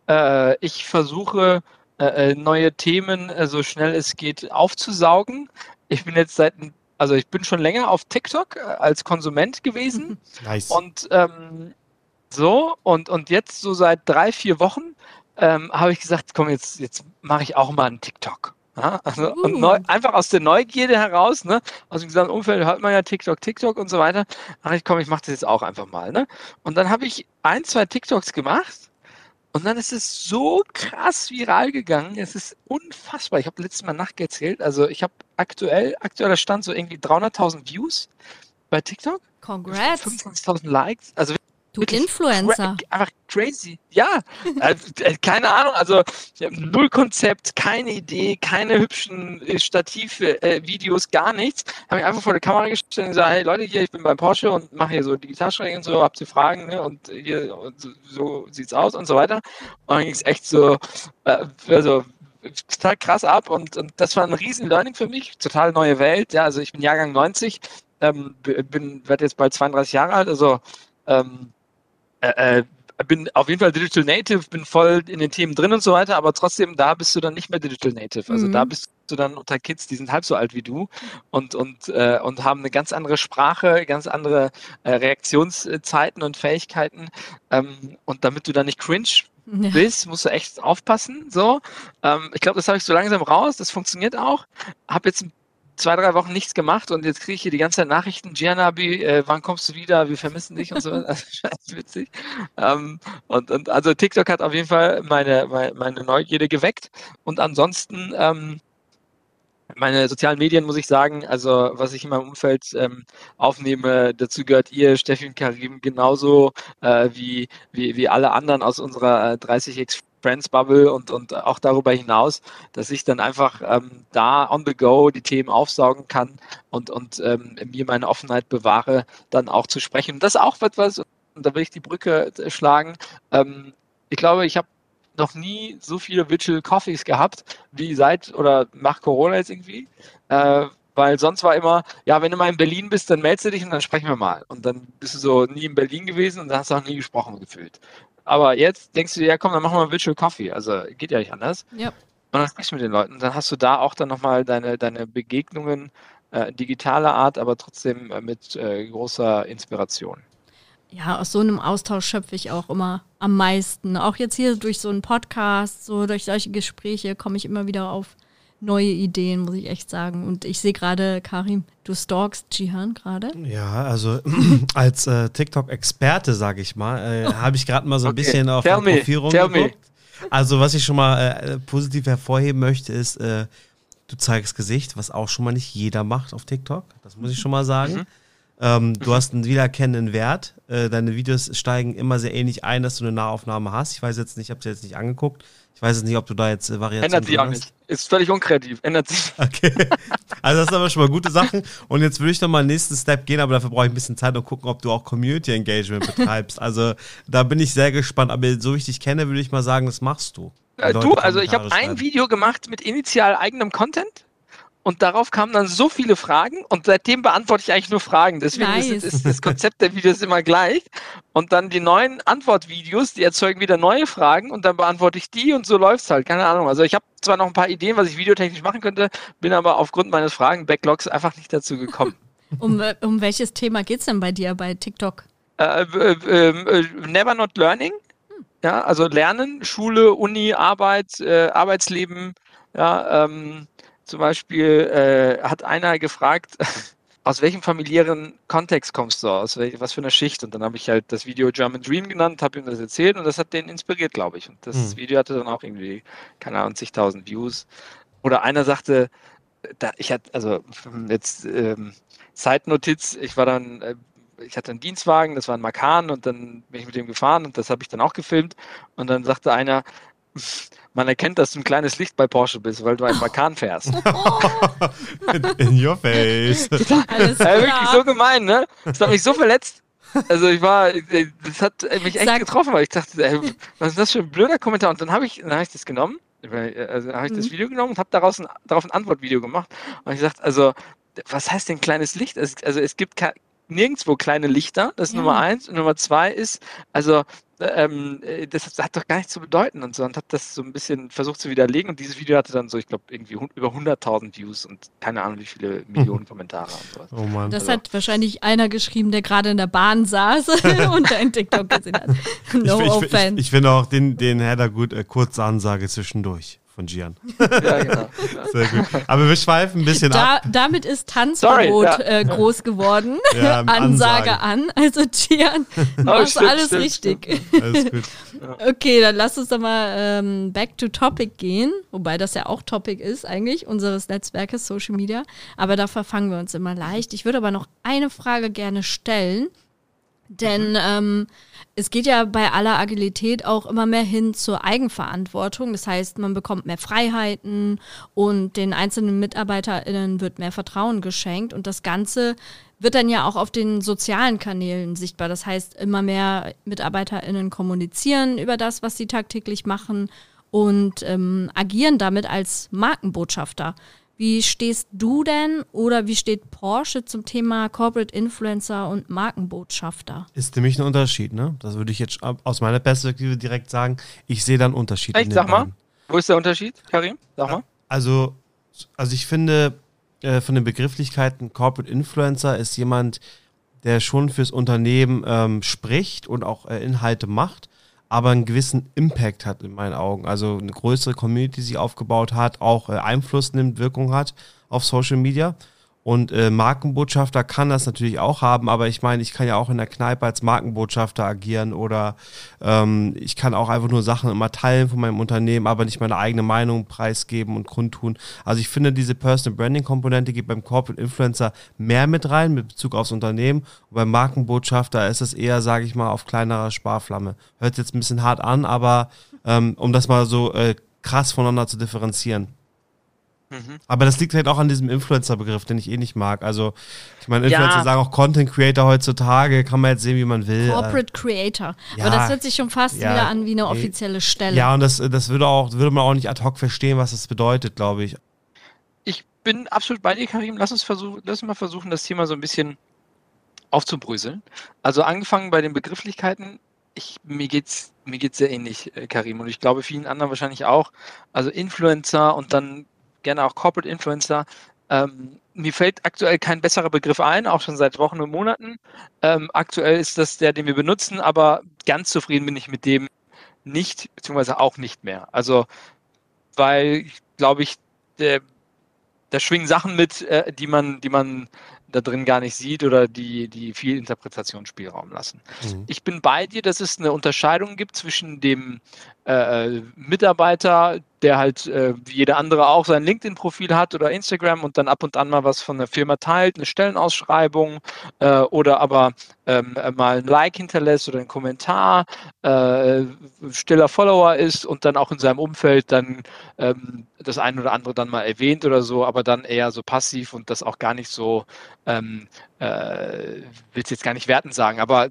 äh, ich versuche äh, äh, neue Themen äh, so schnell es geht aufzusaugen. Ich bin jetzt seit also ich bin schon länger auf TikTok äh, als Konsument gewesen. Nice. Und ähm, so, und, und jetzt so seit drei, vier Wochen ähm, habe ich gesagt, komm, jetzt, jetzt mache ich auch mal einen TikTok. Ja, also, uh. und neu, einfach aus der Neugierde heraus, ne, aus dem gesamten Umfeld hört man ja TikTok, TikTok und so weiter. Ach, ich komm, ich mache das jetzt auch einfach mal, ne? Und dann habe ich ein, zwei TikToks gemacht und dann ist es so krass viral gegangen. Es ist unfassbar. Ich habe letztes Mal nachgezählt. Also ich habe aktuell, aktueller Stand so irgendwie 300.000 Views bei TikTok. Congrats. 25.000 Likes. Also Du Influencer. Einfach crazy. Ja, äh, äh, keine Ahnung, also null Konzept, keine Idee, keine hübschen äh, Stative, äh, Videos, gar nichts. Habe mich einfach vor der Kamera gestellt und gesagt, hey Leute, hier, ich bin beim Porsche und mache hier so Digitalschräge und so, habt ihr Fragen, ne? Und hier, und so, so sieht's aus und so weiter. Und dann ging es echt so, äh, also total krass ab und, und das war ein riesen Learning für mich, total neue Welt. Ja, also ich bin Jahrgang 90, ähm, bin, werde jetzt bald 32 Jahre alt, also ähm, äh, äh bin auf jeden Fall Digital Native, bin voll in den Themen drin und so weiter, aber trotzdem, da bist du dann nicht mehr Digital Native. Also mhm. da bist du dann unter Kids, die sind halb so alt wie du und, und, äh, und haben eine ganz andere Sprache, ganz andere äh, Reaktionszeiten und Fähigkeiten. Ähm, und damit du dann nicht cringe ja. bist, musst du echt aufpassen. So, ähm, ich glaube, das habe ich so langsam raus. Das funktioniert auch. Habe jetzt ein zwei, drei Wochen nichts gemacht und jetzt kriege ich hier die ganze Zeit Nachrichten, Giannabi, äh, wann kommst du wieder? Wir vermissen dich und so. Also, scheiß witzig. Ähm, und, und also TikTok hat auf jeden Fall meine, meine, meine Neugierde geweckt. Und ansonsten, ähm, meine sozialen Medien, muss ich sagen, also was ich in meinem Umfeld ähm, aufnehme, dazu gehört ihr, Steffi und Karim, genauso äh, wie, wie, wie alle anderen aus unserer äh, 30x Friends Bubble und, und auch darüber hinaus, dass ich dann einfach ähm, da on the go die Themen aufsaugen kann und, und ähm, mir meine Offenheit bewahre, dann auch zu sprechen. Und das ist auch etwas, und da will ich die Brücke äh, schlagen. Ähm, ich glaube, ich habe noch nie so viele Virtual Coffees gehabt, wie seit oder nach Corona jetzt irgendwie. Äh, weil sonst war immer, ja, wenn du mal in Berlin bist, dann meldest du dich und dann sprechen wir mal. Und dann bist du so nie in Berlin gewesen und dann hast du auch nie gesprochen gefühlt. Aber jetzt denkst du dir, ja komm, dann machen wir Virtual Coffee. Also geht ja nicht anders. Ja. Und dann sprichst du mit den Leuten. Dann hast du da auch dann nochmal deine, deine Begegnungen äh, digitaler Art, aber trotzdem äh, mit äh, großer Inspiration. Ja, aus so einem Austausch schöpfe ich auch immer am meisten. Auch jetzt hier durch so einen Podcast, so durch solche Gespräche komme ich immer wieder auf neue Ideen, muss ich echt sagen. Und ich sehe gerade, Karim, du stalkst Jihan gerade. Ja, also als äh, TikTok-Experte, sage ich mal, äh, oh. habe ich gerade mal so ein okay. bisschen auf Tell Profil rumgeguckt. Also was ich schon mal äh, positiv hervorheben möchte, ist, äh, du zeigst Gesicht, was auch schon mal nicht jeder macht auf TikTok. Das muss ich schon mal sagen. Mhm. Ähm, du hast einen wiedererkennenden Wert. Äh, deine Videos steigen immer sehr ähnlich ein, dass du eine Nahaufnahme hast. Ich weiß jetzt nicht, ich habe sie jetzt nicht angeguckt. Ich weiß jetzt nicht, ob du da jetzt äh, Variationen Ändert sich auch nicht. Ist völlig unkreativ. Ändert sich. Okay. Also das sind aber schon mal gute Sachen. Und jetzt würde ich noch mal den nächsten Step gehen, aber dafür brauche ich ein bisschen Zeit und gucken, ob du auch Community Engagement betreibst. Also da bin ich sehr gespannt. Aber so wie ich dich kenne, würde ich mal sagen, das machst du. Äh, du, also ich habe ein Video gemacht mit initial eigenem Content und darauf kamen dann so viele Fragen und seitdem beantworte ich eigentlich nur Fragen. Deswegen nice. ist, ist, das Konzept der Videos immer gleich. Und dann die neuen Antwortvideos, die erzeugen wieder neue Fragen und dann beantworte ich die und so läuft es halt. Keine Ahnung. Also ich habe zwar noch ein paar Ideen, was ich videotechnisch machen könnte, bin aber aufgrund meines Fragen-Backlogs einfach nicht dazu gekommen. um, äh, um welches Thema geht es denn bei dir bei TikTok? Äh, äh, ähm, äh, never not learning. Hm. Ja, also Lernen, Schule, Uni, Arbeit, äh, Arbeitsleben, ja, ähm, zum Beispiel äh, hat einer gefragt, aus welchem familiären Kontext kommst du aus? Was für eine Schicht? Und dann habe ich halt das Video German Dream genannt, habe ihm das erzählt und das hat den inspiriert, glaube ich. Und das hm. Video hatte dann auch irgendwie, keine Ahnung, zigtausend Views. Oder einer sagte, da, ich hatte, also jetzt ähm, Zeitnotiz, ich war dann, äh, ich hatte einen Dienstwagen, das war ein Makan und dann bin ich mit dem gefahren und das habe ich dann auch gefilmt. Und dann sagte einer, man erkennt, dass du ein kleines Licht bei Porsche bist, weil du einen Makan fährst. In your face. Alles ja, wirklich so gemein, ne? Das hat mich so verletzt. Also ich war, das hat mich echt Sag. getroffen, weil ich dachte, ey, was ist das für ein blöder Kommentar? Und dann habe ich, dann habe ich das genommen, also habe ich das mhm. Video genommen und habe daraus ein, darauf ein Antwortvideo gemacht. Und ich dachte, also was heißt denn kleines Licht? Also es gibt nirgendwo kleine Lichter, das ist ja. Nummer eins. Und Nummer zwei ist, also ähm, äh, das hat doch gar nichts zu bedeuten und so und hat das so ein bisschen versucht zu widerlegen und dieses Video hatte dann so, ich glaube, irgendwie über 100.000 Views und keine Ahnung, wie viele Millionen Kommentare und sowas. Oh Mann. Das also. hat wahrscheinlich einer geschrieben, der gerade in der Bahn saß und dein TikTok gesehen hat. No ich, ich, ich, ich finde auch den, den Header gut, äh, kurze Ansage zwischendurch von Gian. Ja, genau. Sehr gut. Aber wir schweifen ein bisschen da, ab. Damit ist Tanzverbot ja. äh, groß geworden. Ja, Ansage an. Also Gian, oh, machst oh, alles stimmt, richtig. Stimmt. Alles gut. Okay, dann lass uns doch mal ähm, back to topic gehen. Wobei das ja auch Topic ist eigentlich, unseres Netzwerkes Social Media. Aber da verfangen wir uns immer leicht. Ich würde aber noch eine Frage gerne stellen. Denn mhm. ähm, es geht ja bei aller Agilität auch immer mehr hin zur Eigenverantwortung. Das heißt, man bekommt mehr Freiheiten und den einzelnen MitarbeiterInnen wird mehr Vertrauen geschenkt. Und das Ganze wird dann ja auch auf den sozialen Kanälen sichtbar. Das heißt, immer mehr MitarbeiterInnen kommunizieren über das, was sie tagtäglich machen und ähm, agieren damit als Markenbotschafter. Wie stehst du denn oder wie steht Porsche zum Thema Corporate Influencer und Markenbotschafter? Ist nämlich ein Unterschied, ne? Das würde ich jetzt aus meiner Perspektive direkt sagen. Ich sehe da einen Unterschied. Echt? Sag mal, wo ist der Unterschied, Karim? Sag mal. Also, also ich finde, äh, von den Begrifflichkeiten Corporate Influencer ist jemand, der schon fürs Unternehmen ähm, spricht und auch äh, Inhalte macht aber einen gewissen Impact hat in meinen Augen. Also eine größere Community sich aufgebaut hat, auch äh, Einfluss nimmt, Wirkung hat auf Social Media. Und äh, Markenbotschafter kann das natürlich auch haben, aber ich meine, ich kann ja auch in der Kneipe als Markenbotschafter agieren oder ähm, ich kann auch einfach nur Sachen immer teilen von meinem Unternehmen, aber nicht meine eigene Meinung preisgeben und kundtun. Also ich finde, diese Personal Branding Komponente geht beim Corporate Influencer mehr mit rein mit Bezug aufs Unternehmen. Und beim Markenbotschafter ist es eher, sage ich mal, auf kleinerer Sparflamme. Hört jetzt ein bisschen hart an, aber ähm, um das mal so äh, krass voneinander zu differenzieren. Mhm. Aber das liegt halt auch an diesem Influencer-Begriff, den ich eh nicht mag. Also, ich meine, Influencer ja. sagen auch Content Creator heutzutage, kann man jetzt sehen, wie man will. Corporate Creator. Ja. Aber das hört sich schon fast ja. wieder an wie eine offizielle Stelle. Ja, und das, das würde, auch, würde man auch nicht ad hoc verstehen, was das bedeutet, glaube ich. Ich bin absolut bei dir, Karim. Lass uns, versuchen, lass uns mal versuchen, das Thema so ein bisschen aufzubröseln. Also angefangen bei den Begrifflichkeiten. Ich, mir geht's mir geht's sehr ähnlich, äh, Karim, und ich glaube vielen anderen wahrscheinlich auch. Also Influencer und dann gerne auch Corporate Influencer. Ähm, mir fällt aktuell kein besserer Begriff ein, auch schon seit Wochen und Monaten. Ähm, aktuell ist das der, den wir benutzen, aber ganz zufrieden bin ich mit dem nicht, beziehungsweise auch nicht mehr. Also, weil, glaube ich, der, da schwingen Sachen mit, äh, die man, die man da drin gar nicht sieht oder die, die viel Interpretationsspielraum lassen. Mhm. Ich bin bei dir, dass es eine Unterscheidung gibt zwischen dem äh, Mitarbeiter, der halt äh, wie jeder andere auch sein LinkedIn-Profil hat oder Instagram und dann ab und an mal was von der Firma teilt, eine Stellenausschreibung äh, oder aber ähm, mal ein Like hinterlässt oder einen Kommentar, äh, stiller Follower ist und dann auch in seinem Umfeld dann ähm, das eine oder andere dann mal erwähnt oder so, aber dann eher so passiv und das auch gar nicht so, ähm, äh, will es jetzt gar nicht werten sagen, aber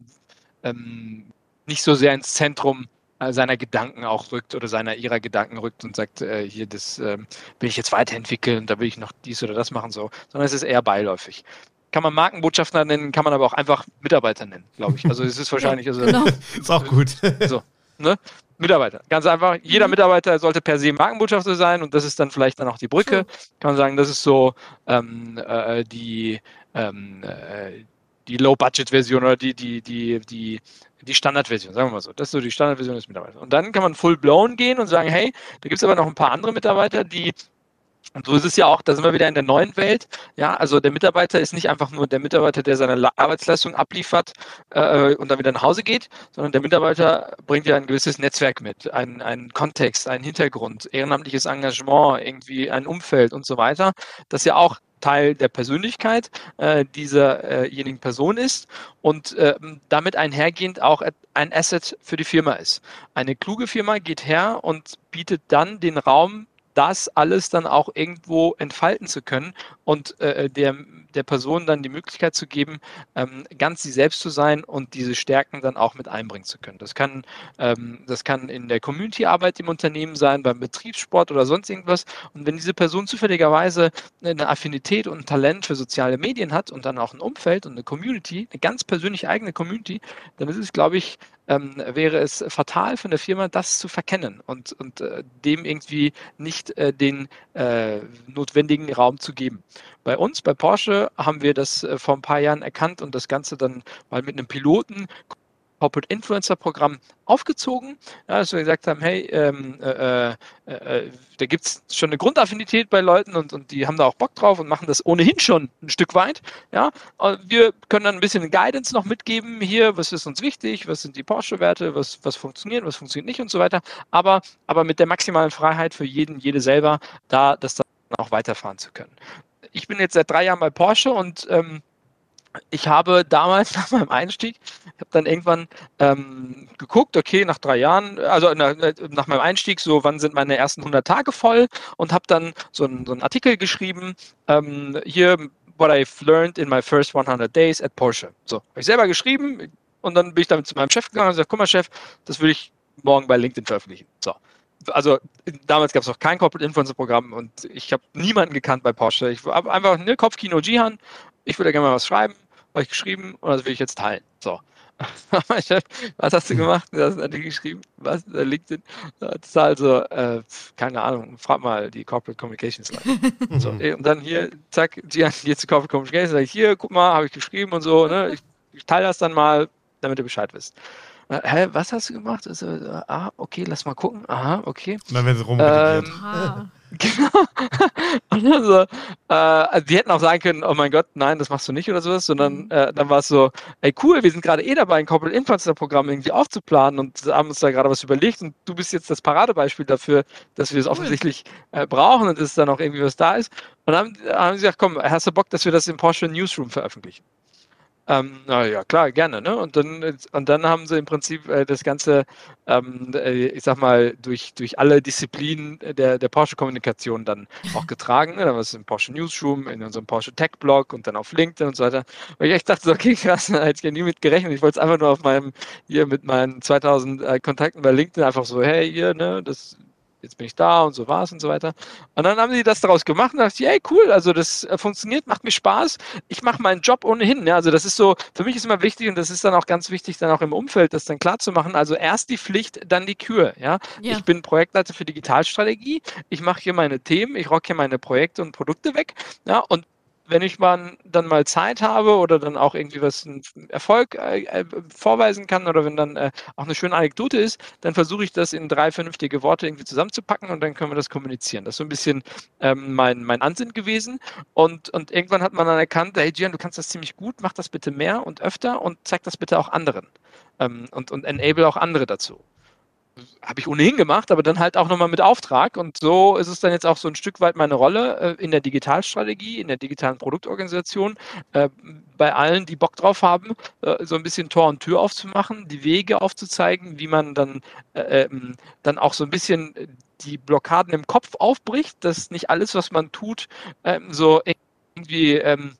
ähm, nicht so sehr ins Zentrum äh, seiner Gedanken auch rückt oder seiner ihrer Gedanken rückt und sagt, äh, hier, das äh, will ich jetzt weiterentwickeln, da will ich noch dies oder das machen, so, sondern es ist eher beiläufig. Kann man Markenbotschafter nennen, kann man aber auch einfach Mitarbeiter nennen, glaube ich. Also es ist wahrscheinlich. Also, genau. ist auch gut. so, ne? Mitarbeiter. Ganz einfach, jeder mhm. Mitarbeiter sollte per se Markenbotschafter sein und das ist dann vielleicht dann auch die Brücke. Kann man sagen, das ist so ähm, äh, die, ähm, äh, die Low-Budget-Version oder die, die, die, die die Standardversion, sagen wir mal so. Das ist so die Standardversion des Mitarbeiters. Und dann kann man full-blown gehen und sagen, hey, da gibt es aber noch ein paar andere Mitarbeiter, die und so ist es ja auch, da sind wir wieder in der neuen Welt. Ja, also der Mitarbeiter ist nicht einfach nur der Mitarbeiter, der seine Arbeitsleistung abliefert äh, und dann wieder nach Hause geht, sondern der Mitarbeiter bringt ja ein gewisses Netzwerk mit, einen, einen Kontext, einen Hintergrund, ehrenamtliches Engagement, irgendwie ein Umfeld und so weiter, das ja auch Teil der Persönlichkeit äh, dieserjenigen Person ist und äh, damit einhergehend auch ein Asset für die Firma ist. Eine kluge Firma geht her und bietet dann den Raum das alles dann auch irgendwo entfalten zu können und äh, der, der Person dann die Möglichkeit zu geben, ähm, ganz sie selbst zu sein und diese Stärken dann auch mit einbringen zu können. Das kann, ähm, das kann in der Community-Arbeit im Unternehmen sein, beim Betriebssport oder sonst irgendwas. Und wenn diese Person zufälligerweise eine Affinität und ein Talent für soziale Medien hat und dann auch ein Umfeld und eine Community, eine ganz persönlich eigene Community, dann ist es, glaube ich, ähm, wäre es fatal von der Firma, das zu verkennen und, und äh, dem irgendwie nicht äh, den äh, notwendigen Raum zu geben. Bei uns, bei Porsche, haben wir das äh, vor ein paar Jahren erkannt und das Ganze dann mal mit einem Piloten Corporate Influencer Programm aufgezogen, ja, dass wir gesagt haben, hey, ähm, äh, äh, äh da gibt es schon eine Grundaffinität bei Leuten und, und die haben da auch Bock drauf und machen das ohnehin schon ein Stück weit. Ja, wir können dann ein bisschen Guidance noch mitgeben hier, was ist uns wichtig, was sind die Porsche-Werte, was, was funktioniert, was funktioniert nicht und so weiter. Aber, aber mit der maximalen Freiheit für jeden, jede selber, da das dann auch weiterfahren zu können. Ich bin jetzt seit drei Jahren bei Porsche und ähm, ich habe damals nach meinem Einstieg, ich habe dann irgendwann ähm, geguckt, okay, nach drei Jahren, also nach, nach, meinem Einstieg, so wann sind meine ersten 100 Tage voll und habe dann so, ein, so einen Artikel geschrieben, ähm, hier, what I've learned in my first 100 days at Porsche. So, habe ich selber geschrieben und dann bin ich damit zu meinem Chef gegangen und gesagt, guck mal Chef, das würde ich morgen bei LinkedIn veröffentlichen. So also damals gab es noch kein Corporate Influencer Programm und ich habe niemanden gekannt bei Porsche. Ich habe einfach ne Kopfkino Jihan. Ich würde gerne mal was schreiben habe ich geschrieben und das will ich jetzt teilen. So. was hast du gemacht? Du hast natürlich geschrieben, was? Da LinkedIn. Das ist also, äh, keine Ahnung, frag mal die Corporate Communications Leute. so, und dann hier, zack, Gian, hier zu Corporate Communications, sag ich, hier, guck mal, habe ich geschrieben und so, ne? Ich, ich teile das dann mal, damit ihr Bescheid wisst. Äh, hä, was hast du gemacht? Also, äh, ah, okay, lass mal gucken. Aha, okay. Und dann werden sie ähm, Genau. also, äh, also die hätten auch sagen können, oh mein Gott, nein, das machst du nicht oder sowas, sondern mhm. äh, dann war es so, ey cool, wir sind gerade eh dabei, ein Corporate Influencer Programm irgendwie aufzuplanen und haben uns da gerade was überlegt und du bist jetzt das Paradebeispiel dafür, dass wir das offensichtlich äh, brauchen und dass dann auch irgendwie was da ist. Und dann haben, haben sie gesagt, komm, hast du Bock, dass wir das im Porsche Newsroom veröffentlichen? Ähm, na ja, klar, gerne. Ne? Und, dann, und dann haben sie im Prinzip äh, das Ganze, ähm, äh, ich sag mal, durch, durch alle Disziplinen der, der Porsche-Kommunikation dann auch getragen. Ne? Da war es im Porsche Newsroom, in unserem Porsche Tech-Blog und dann auf LinkedIn und so weiter. Weil ich echt dachte, so, okay, krass, da hätte ich ja nie mit gerechnet. Ich wollte es einfach nur auf meinem, hier mit meinen 2000 äh, Kontakten bei LinkedIn einfach so, hey, hier, ne, das jetzt bin ich da und so war es und so weiter. Und dann haben sie das daraus gemacht und dachte ich, hey, cool, also das äh, funktioniert, macht mir Spaß. Ich mache meinen Job ohnehin. Ja, also das ist so, für mich ist immer wichtig und das ist dann auch ganz wichtig, dann auch im Umfeld das dann klar zu machen. Also erst die Pflicht, dann die Kür. Ja, ja. ich bin Projektleiter für Digitalstrategie. Ich mache hier meine Themen, ich rock hier meine Projekte und Produkte weg. Ja, und wenn ich mal, dann mal Zeit habe oder dann auch irgendwie was einen Erfolg äh, äh, vorweisen kann oder wenn dann äh, auch eine schöne Anekdote ist, dann versuche ich das in drei vernünftige Worte irgendwie zusammenzupacken und dann können wir das kommunizieren. Das ist so ein bisschen ähm, mein, mein Ansinn gewesen. Und, und irgendwann hat man dann erkannt, hey Gian, du kannst das ziemlich gut, mach das bitte mehr und öfter und zeig das bitte auch anderen. Ähm, und, und enable auch andere dazu habe ich ohnehin gemacht, aber dann halt auch nochmal mit Auftrag. Und so ist es dann jetzt auch so ein Stück weit meine Rolle äh, in der Digitalstrategie, in der digitalen Produktorganisation, äh, bei allen, die Bock drauf haben, äh, so ein bisschen Tor und Tür aufzumachen, die Wege aufzuzeigen, wie man dann, äh, ähm, dann auch so ein bisschen die Blockaden im Kopf aufbricht, dass nicht alles, was man tut, ähm, so irgendwie ähm,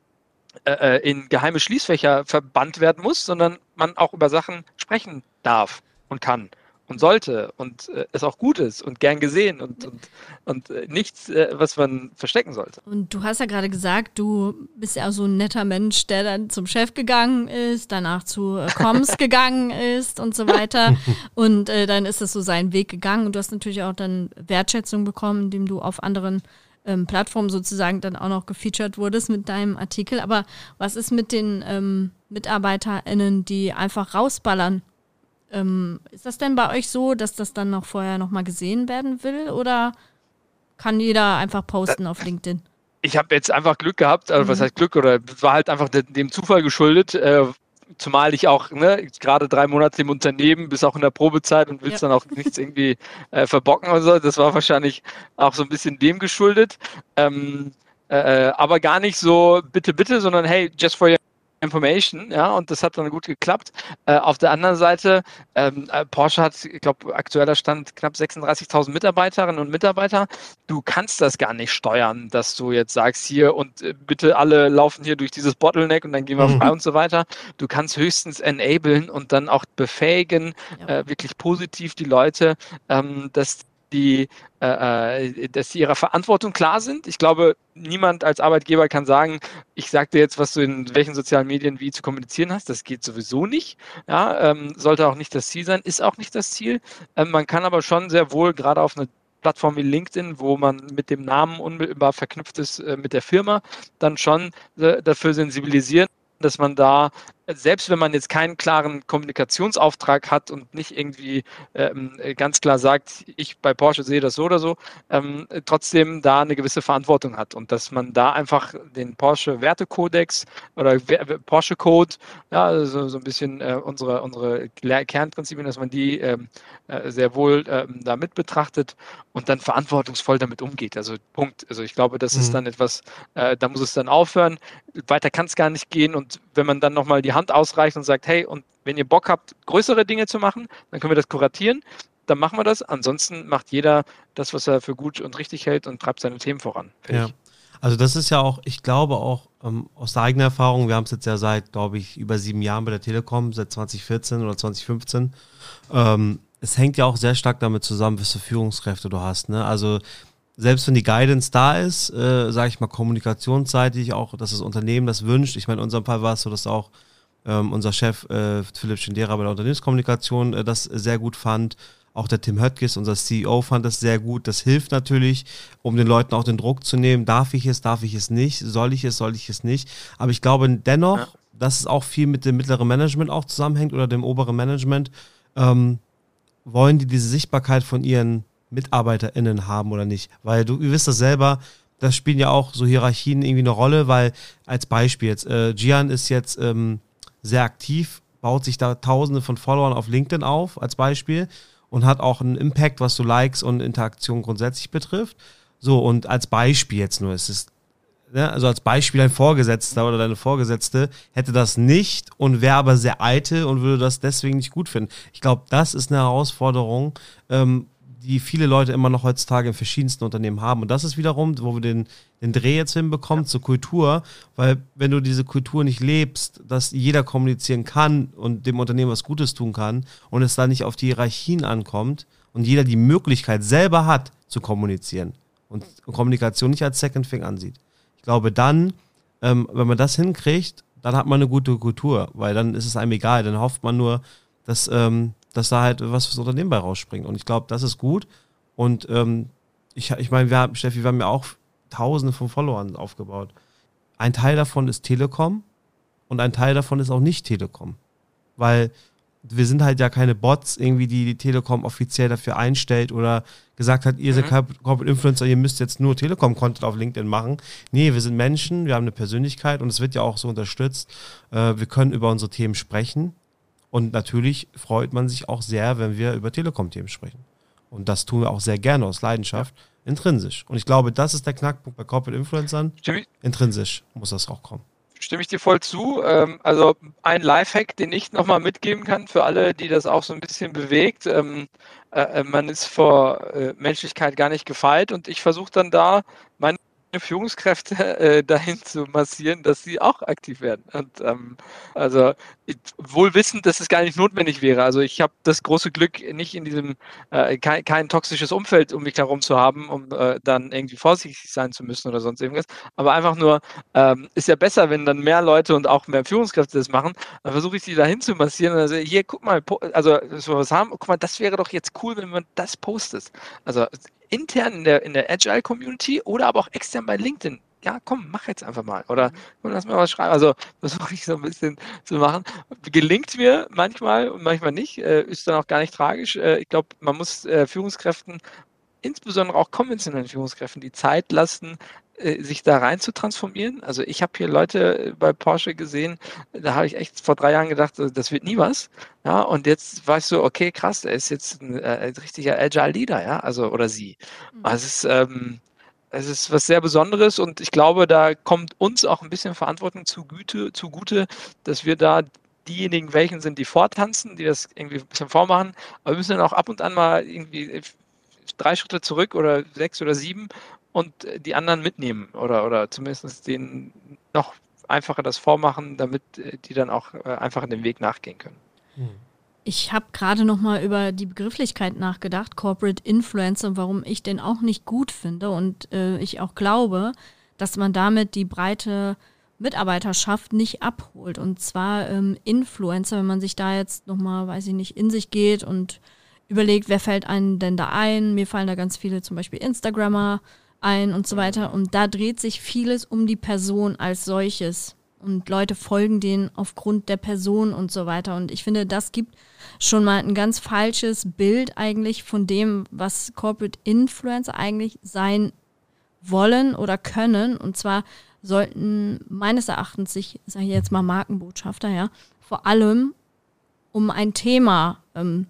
äh, äh, in geheime Schließfächer verbannt werden muss, sondern man auch über Sachen sprechen darf und kann und sollte und äh, es auch gut ist und gern gesehen und, und, und äh, nichts, äh, was man verstecken sollte. Und du hast ja gerade gesagt, du bist ja so ein netter Mensch, der dann zum Chef gegangen ist, danach zu äh, Coms gegangen ist und so weiter. Und äh, dann ist es so seinen Weg gegangen und du hast natürlich auch dann Wertschätzung bekommen, indem du auf anderen ähm, Plattformen sozusagen dann auch noch gefeatured wurdest mit deinem Artikel. Aber was ist mit den ähm, MitarbeiterInnen, die einfach rausballern ähm, ist das denn bei euch so, dass das dann noch vorher nochmal gesehen werden will oder kann jeder einfach posten auf LinkedIn? Ich habe jetzt einfach Glück gehabt, also mhm. was heißt Glück, oder war halt einfach dem Zufall geschuldet, äh, zumal ich auch ne, gerade drei Monate im Unternehmen, bis auch in der Probezeit und willst ja. dann auch nichts irgendwie äh, verbocken oder so. Das war wahrscheinlich auch so ein bisschen dem geschuldet. Ähm, äh, äh aber gar nicht so bitte, bitte, sondern hey, just for your Information, ja, und das hat dann gut geklappt. Äh, auf der anderen Seite, ähm, äh, Porsche hat, ich glaube, aktueller Stand knapp 36.000 Mitarbeiterinnen und Mitarbeiter. Du kannst das gar nicht steuern, dass du jetzt sagst, hier und äh, bitte alle laufen hier durch dieses Bottleneck und dann gehen wir mhm. frei und so weiter. Du kannst höchstens enablen und dann auch befähigen, ja. äh, wirklich positiv die Leute, ähm, dass die, äh, äh, dass sie ihrer Verantwortung klar sind. Ich glaube, niemand als Arbeitgeber kann sagen, ich sage dir jetzt, was du in welchen sozialen Medien wie zu kommunizieren hast. Das geht sowieso nicht. Ja, ähm, sollte auch nicht das Ziel sein, ist auch nicht das Ziel. Ähm, man kann aber schon sehr wohl gerade auf eine Plattform wie LinkedIn, wo man mit dem Namen unmittelbar verknüpft ist äh, mit der Firma, dann schon äh, dafür sensibilisieren, dass man da selbst wenn man jetzt keinen klaren Kommunikationsauftrag hat und nicht irgendwie ähm, ganz klar sagt, ich bei Porsche sehe das so oder so, ähm, trotzdem da eine gewisse Verantwortung hat und dass man da einfach den Porsche Wertekodex oder Porsche Code, ja, also so ein bisschen äh, unsere, unsere Kernprinzipien, dass man die ähm, äh, sehr wohl ähm, da mit betrachtet und dann verantwortungsvoll damit umgeht. Also Punkt. Also ich glaube, das mhm. ist dann etwas, äh, da muss es dann aufhören. Weiter kann es gar nicht gehen und wenn man dann nochmal die Hand ausreicht und sagt, hey, und wenn ihr Bock habt, größere Dinge zu machen, dann können wir das kuratieren, dann machen wir das. Ansonsten macht jeder das, was er für gut und richtig hält und treibt seine Themen voran. Ja. Also das ist ja auch, ich glaube auch ähm, aus der eigenen Erfahrung, wir haben es jetzt ja seit, glaube ich, über sieben Jahren bei der Telekom, seit 2014 oder 2015. Ähm, es hängt ja auch sehr stark damit zusammen, was für Führungskräfte du hast. Ne? Also selbst wenn die Guidance da ist, äh, sage ich mal kommunikationsseitig, auch dass das Unternehmen das wünscht. Ich meine, in unserem Fall war es so, dass auch ähm, unser Chef äh, Philipp Schindera bei der Unternehmenskommunikation äh, das sehr gut fand. Auch der Tim Höttges, unser CEO, fand das sehr gut. Das hilft natürlich, um den Leuten auch den Druck zu nehmen. Darf ich es, darf ich es nicht? Soll ich es, soll ich es nicht? Aber ich glaube dennoch, ja. dass es auch viel mit dem mittleren Management auch zusammenhängt oder dem oberen Management. Ähm, wollen die diese Sichtbarkeit von ihren MitarbeiterInnen haben oder nicht? Weil du, ihr wisst das selber, das spielen ja auch so Hierarchien irgendwie eine Rolle, weil als Beispiel jetzt, äh, Gian ist jetzt ähm, sehr aktiv, baut sich da tausende von Followern auf LinkedIn auf, als Beispiel, und hat auch einen Impact, was so Likes und Interaktion grundsätzlich betrifft. So, und als Beispiel jetzt nur, es ist ne, also als Beispiel ein Vorgesetzter oder deine Vorgesetzte hätte das nicht und wäre aber sehr eitel und würde das deswegen nicht gut finden. Ich glaube, das ist eine Herausforderung, ähm, die viele Leute immer noch heutzutage in verschiedensten Unternehmen haben. Und das ist wiederum, wo wir den, den Dreh jetzt hinbekommen ja. zur Kultur, weil wenn du diese Kultur nicht lebst, dass jeder kommunizieren kann und dem Unternehmen was Gutes tun kann und es da nicht auf die Hierarchien ankommt und jeder die Möglichkeit selber hat zu kommunizieren und Kommunikation nicht als Second Thing ansieht, glaube, dann, ähm, wenn man das hinkriegt, dann hat man eine gute Kultur, weil dann ist es einem egal. Dann hofft man nur, dass, ähm, dass da halt was fürs Unternehmen bei rausspringt. Und ich glaube, das ist gut. Und ähm, ich, ich meine, wir haben, Steffi, wir haben ja auch tausende von Followern aufgebaut. Ein Teil davon ist Telekom und ein Teil davon ist auch nicht Telekom. Weil wir sind halt ja keine Bots, irgendwie, die die Telekom offiziell dafür einstellt oder gesagt hat, ihr mhm. seid Corporate Influencer, ihr müsst jetzt nur Telekom-Content auf LinkedIn machen. Nee, wir sind Menschen, wir haben eine Persönlichkeit und es wird ja auch so unterstützt. Äh, wir können über unsere Themen sprechen und natürlich freut man sich auch sehr, wenn wir über Telekom-Themen sprechen. Und das tun wir auch sehr gerne aus Leidenschaft, intrinsisch. Und ich glaube, das ist der Knackpunkt bei Corporate Influencern. Intrinsisch muss das auch kommen stimme ich dir voll zu. Ähm, also ein Lifehack, den ich nochmal mitgeben kann für alle, die das auch so ein bisschen bewegt. Ähm, äh, äh man ist vor äh, Menschlichkeit gar nicht gefeit und ich versuche dann da meine Führungskräfte äh, dahin zu massieren, dass sie auch aktiv werden. Und ähm, also wohl wissend, dass es gar nicht notwendig wäre. Also ich habe das große Glück, nicht in diesem äh, kein, kein toxisches Umfeld um mich herum zu haben, um äh, dann irgendwie vorsichtig sein zu müssen oder sonst irgendwas. Aber einfach nur, ähm, ist ja besser, wenn dann mehr Leute und auch mehr Führungskräfte das machen. Dann versuche ich sie dahin zu massieren. Also hier, guck mal, also so was haben, guck mal, das wäre doch jetzt cool, wenn man das postet. Also intern in der, in der Agile Community oder aber auch extern bei LinkedIn. Ja, komm, mach jetzt einfach mal. Oder mhm. lass mir was schreiben. Also versuche ich so ein bisschen zu machen. Gelingt mir manchmal und manchmal nicht. Äh, ist dann auch gar nicht tragisch. Äh, ich glaube, man muss äh, Führungskräften insbesondere auch konventionellen Führungskräften die Zeit lassen, sich da rein zu transformieren. Also ich habe hier Leute äh, bei Porsche gesehen, da habe ich echt vor drei Jahren gedacht, äh, das wird nie was. Ja, und jetzt weißt du, okay, krass, er ist jetzt ein, äh, richtiger Agile Leader, ja, also oder sie. Mhm. Also es ist, ähm, es ist was sehr Besonderes und ich glaube, da kommt uns auch ein bisschen Verantwortung zugute, zugute dass wir da diejenigen welchen sind, die vortanzen, die das irgendwie ein bisschen vormachen, aber wir müssen dann auch ab und an mal irgendwie drei Schritte zurück oder sechs oder sieben und äh, die anderen mitnehmen oder, oder zumindest denen noch einfacher das vormachen, damit äh, die dann auch äh, einfach den Weg nachgehen können. Hm. Ich habe gerade noch mal über die Begrifflichkeit nachgedacht, Corporate Influencer, warum ich den auch nicht gut finde und äh, ich auch glaube, dass man damit die breite Mitarbeiterschaft nicht abholt. Und zwar ähm, Influencer, wenn man sich da jetzt noch mal, weiß ich nicht, in sich geht und überlegt, wer fällt einem denn da ein? Mir fallen da ganz viele zum Beispiel Instagrammer ein und so weiter. Und da dreht sich vieles um die Person als solches. und Leute folgen denen aufgrund der Person und so weiter. Und ich finde, das gibt schon mal ein ganz falsches Bild eigentlich von dem, was Corporate Influencer eigentlich sein wollen oder können. Und zwar sollten meines Erachtens sich, sage ich jetzt mal Markenbotschafter, ja, vor allem um ein Thema ähm,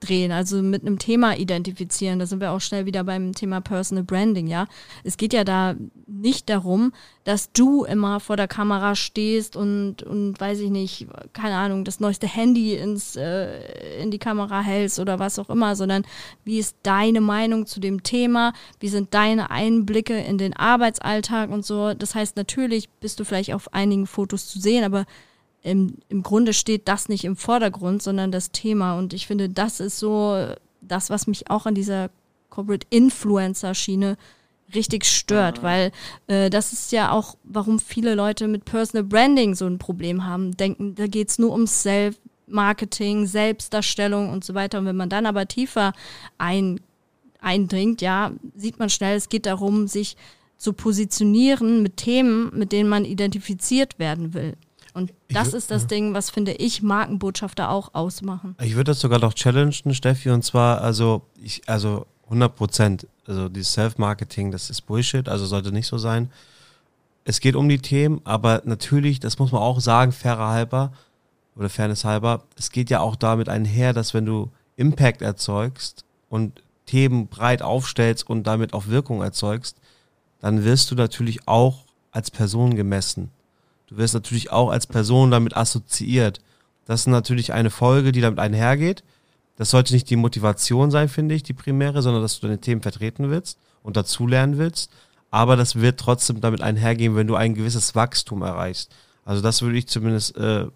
drehen, also mit einem Thema identifizieren. Da sind wir auch schnell wieder beim Thema Personal Branding, ja. Es geht ja da nicht darum, dass du immer vor der Kamera stehst und, und weiß ich nicht, keine Ahnung, das neueste Handy ins, äh, in die Kamera hältst oder was auch immer, sondern wie ist deine Meinung zu dem Thema? Wie sind deine Einblicke in den Arbeitsalltag und so? Das heißt, natürlich bist du vielleicht auf einigen Fotos zu sehen, aber im, im Grunde steht das nicht im Vordergrund, sondern das Thema. Und ich finde, das ist so das, was mich auch an dieser Corporate Influencer-Schiene richtig stört, mhm. weil äh, das ist ja auch, warum viele Leute mit Personal Branding so ein Problem haben. Denken, da geht es nur ums Self-Marketing, Selbstdarstellung und so weiter. Und wenn man dann aber tiefer ein, eindringt, ja, sieht man schnell, es geht darum, sich zu positionieren mit Themen, mit denen man identifiziert werden will. Und das ist das ja. Ding, was finde ich Markenbotschafter auch ausmachen. Ich würde das sogar noch challengen, Steffi, und zwar, also, ich, also 100 Prozent. Also, dieses Self-Marketing, das ist Bullshit, also sollte nicht so sein. Es geht um die Themen, aber natürlich, das muss man auch sagen, fairer halber oder Fairness halber, es geht ja auch damit einher, dass wenn du Impact erzeugst und Themen breit aufstellst und damit auch Wirkung erzeugst, dann wirst du natürlich auch als Person gemessen. Du wirst natürlich auch als Person damit assoziiert. Das ist natürlich eine Folge, die damit einhergeht. Das sollte nicht die Motivation sein, finde ich, die primäre, sondern dass du deine Themen vertreten willst und dazulernen willst. Aber das wird trotzdem damit einhergehen, wenn du ein gewisses Wachstum erreichst. Also das würde ich zumindest, äh,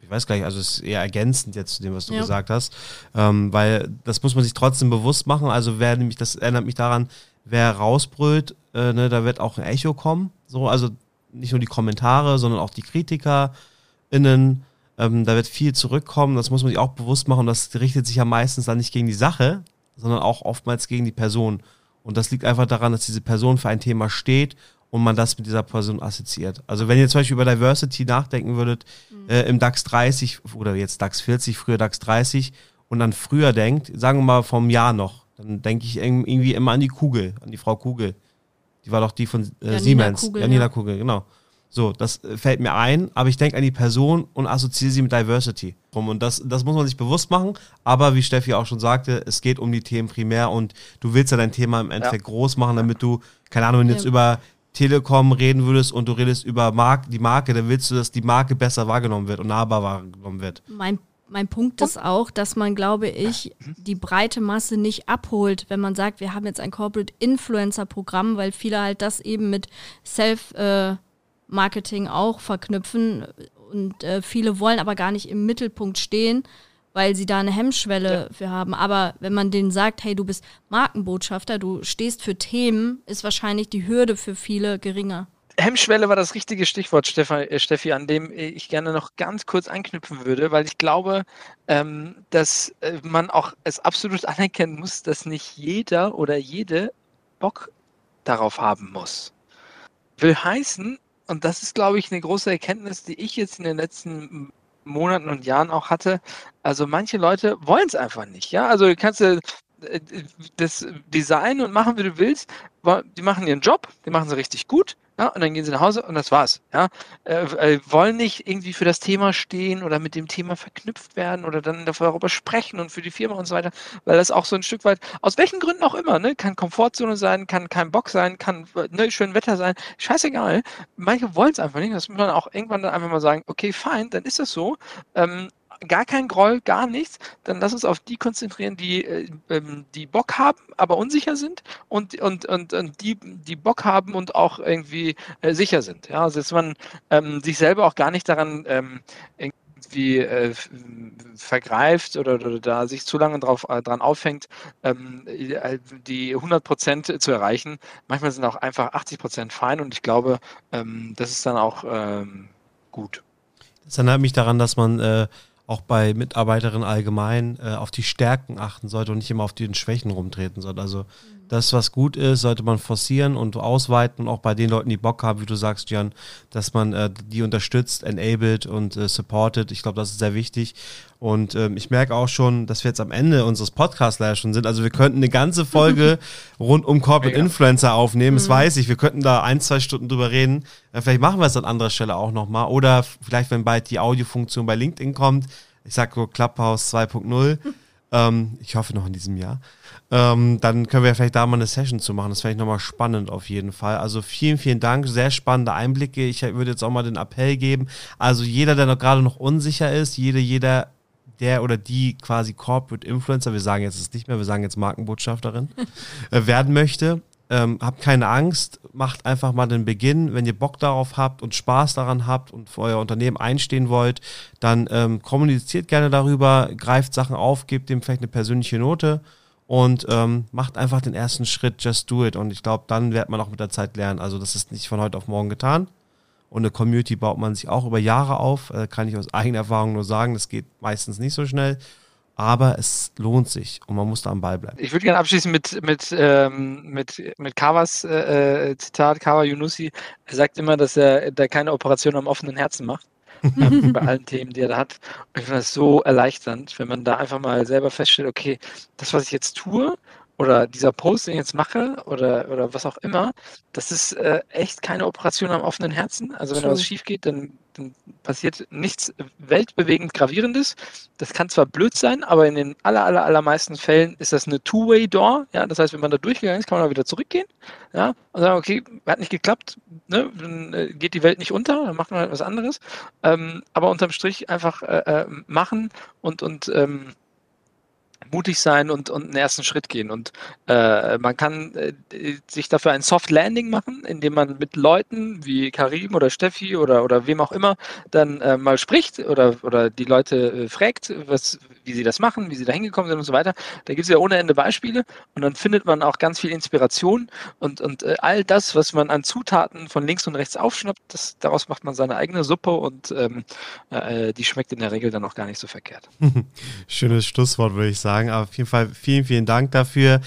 ich weiß gar nicht, also es ist eher ergänzend jetzt zu dem, was du ja. gesagt hast, ähm, weil das muss man sich trotzdem bewusst machen. Also wer nämlich, das erinnert mich daran, wer rausbrüllt, äh, ne, da wird auch ein Echo kommen. So, also nicht nur die Kommentare, sondern auch die KritikerInnen. Ähm, da wird viel zurückkommen. Das muss man sich auch bewusst machen. Das richtet sich ja meistens dann nicht gegen die Sache, sondern auch oftmals gegen die Person. Und das liegt einfach daran, dass diese Person für ein Thema steht und man das mit dieser Person assoziiert. Also wenn ihr zum Beispiel über Diversity nachdenken würdet, mhm. äh, im DAX 30 oder jetzt DAX 40, früher DAX 30 und dann früher denkt, sagen wir mal vom Jahr noch, dann denke ich irgendwie immer an die Kugel, an die Frau Kugel. Die war doch die von äh, Siemens. Kugel, Janina ja. Kugel, genau. So, das äh, fällt mir ein, aber ich denke an die Person und assoziiere sie mit Diversity. Und das, das muss man sich bewusst machen. Aber wie Steffi auch schon sagte, es geht um die Themen primär und du willst ja dein Thema im Endeffekt ja. groß machen, damit du, keine Ahnung, wenn du jetzt über Telekom reden würdest und du redest über Mark, die Marke, dann willst du, dass die Marke besser wahrgenommen wird und nahbar wahrgenommen wird. Mein mein Punkt ist auch, dass man, glaube ich, die breite Masse nicht abholt, wenn man sagt, wir haben jetzt ein Corporate Influencer Programm, weil viele halt das eben mit Self-Marketing auch verknüpfen und äh, viele wollen aber gar nicht im Mittelpunkt stehen, weil sie da eine Hemmschwelle ja. für haben. Aber wenn man denen sagt, hey, du bist Markenbotschafter, du stehst für Themen, ist wahrscheinlich die Hürde für viele geringer. Hemmschwelle war das richtige Stichwort, äh, Steffi, an dem ich gerne noch ganz kurz anknüpfen würde, weil ich glaube, ähm, dass äh, man auch es absolut anerkennen muss, dass nicht jeder oder jede Bock darauf haben muss. Will heißen, und das ist, glaube ich, eine große Erkenntnis, die ich jetzt in den letzten Monaten und Jahren auch hatte. Also manche Leute wollen es einfach nicht. Ja, also du kannst äh, das Design und machen, wie du willst. Die machen ihren Job, die machen sie richtig gut. Ja, und dann gehen sie nach Hause und das war's. Ja, äh, äh, wollen nicht irgendwie für das Thema stehen oder mit dem Thema verknüpft werden oder dann darüber sprechen und für die Firma und so weiter, weil das auch so ein Stück weit, aus welchen Gründen auch immer, ne, kann Komfortzone sein, kann kein Bock sein, kann ne, schön Wetter sein, scheißegal. Manche wollen es einfach nicht. Das muss man auch irgendwann dann einfach mal sagen, okay, fein, dann ist das so. Ähm, gar kein Groll, gar nichts, dann lass uns auf die konzentrieren, die, äh, ähm, die Bock haben, aber unsicher sind und, und, und, und die, die Bock haben und auch irgendwie äh, sicher sind. Ja, also dass man ähm, sich selber auch gar nicht daran ähm, irgendwie äh, vergreift oder, oder, da sich zu lange drauf, äh, dran aufhängt, ähm, die 100 Prozent zu erreichen. Manchmal sind auch einfach 80 Prozent fein und ich glaube, ähm, das ist dann auch ähm, gut. Das erinnert mich daran, dass man äh, auch bei Mitarbeiterinnen allgemein äh, auf die Stärken achten sollte und nicht immer auf die Schwächen rumtreten sollte. Also Das, was gut ist, sollte man forcieren und ausweiten und auch bei den Leuten, die Bock haben, wie du sagst, Jan, dass man äh, die unterstützt, enabled und äh, supportet. Ich glaube, das ist sehr wichtig. Und ähm, ich merke auch schon, dass wir jetzt am Ende unseres Podcasts leider schon sind. Also wir könnten eine ganze Folge rund um Corporate Mega. Influencer aufnehmen. Mhm. Das weiß ich. Wir könnten da ein, zwei Stunden drüber reden. Äh, vielleicht machen wir es an anderer Stelle auch nochmal. Oder vielleicht, wenn bald die Audiofunktion bei LinkedIn kommt. Ich sage so Clubhouse 2.0. Ähm, ich hoffe noch in diesem Jahr. Ähm, dann können wir vielleicht da mal eine Session zu machen. Das fände ich nochmal spannend auf jeden Fall. Also vielen, vielen Dank. Sehr spannende Einblicke. Ich würde jetzt auch mal den Appell geben. Also jeder, der noch gerade noch unsicher ist, jede, jeder, der oder die quasi Corporate Influencer, wir sagen jetzt es nicht mehr, wir sagen jetzt Markenbotschafterin, äh, werden möchte, ähm, habt keine Angst, macht einfach mal den Beginn. Wenn ihr Bock darauf habt und Spaß daran habt und für euer Unternehmen einstehen wollt, dann ähm, kommuniziert gerne darüber, greift Sachen auf, gebt dem vielleicht eine persönliche Note und ähm, macht einfach den ersten Schritt, just do it. Und ich glaube, dann wird man auch mit der Zeit lernen. Also das ist nicht von heute auf morgen getan. Und eine Community baut man sich auch über Jahre auf. Äh, kann ich aus eigener Erfahrung nur sagen, das geht meistens nicht so schnell aber es lohnt sich und man muss da am Ball bleiben. Ich würde gerne abschließen mit, mit, ähm, mit, mit Kawas äh, äh Zitat, Kawa Yunusi. Er sagt immer, dass er da keine Operation am offenen Herzen macht. ähm, bei allen Themen, die er da hat. Und ich finde das so erleichternd, wenn man da einfach mal selber feststellt, okay, das, was ich jetzt tue, oder dieser Post, den ich jetzt mache, oder, oder was auch immer, das ist äh, echt keine Operation am offenen Herzen. Also wenn da was schief geht, dann dann passiert nichts weltbewegend Gravierendes. Das kann zwar blöd sein, aber in den aller, aller, allermeisten Fällen ist das eine Two-Way-Door. Ja, das heißt, wenn man da durchgegangen ist, kann man auch wieder zurückgehen. Ja, und sagen, okay, hat nicht geklappt, ne, dann äh, geht die Welt nicht unter, dann macht man halt was anderes. Ähm, aber unterm Strich einfach äh, äh machen und, und ähm, mutig sein und, und einen ersten Schritt gehen. Und äh, man kann äh, sich dafür ein Soft Landing machen, indem man mit Leuten wie Karim oder Steffi oder, oder wem auch immer dann äh, mal spricht oder, oder die Leute äh, fragt, was, wie sie das machen, wie sie da hingekommen sind und so weiter. Da gibt es ja ohne Ende Beispiele und dann findet man auch ganz viel Inspiration und, und äh, all das, was man an Zutaten von links und rechts aufschnappt, das, daraus macht man seine eigene Suppe und ähm, äh, die schmeckt in der Regel dann auch gar nicht so verkehrt. Schönes Schlusswort, würde ich sagen. Aber auf jeden Fall vielen, vielen Dank dafür.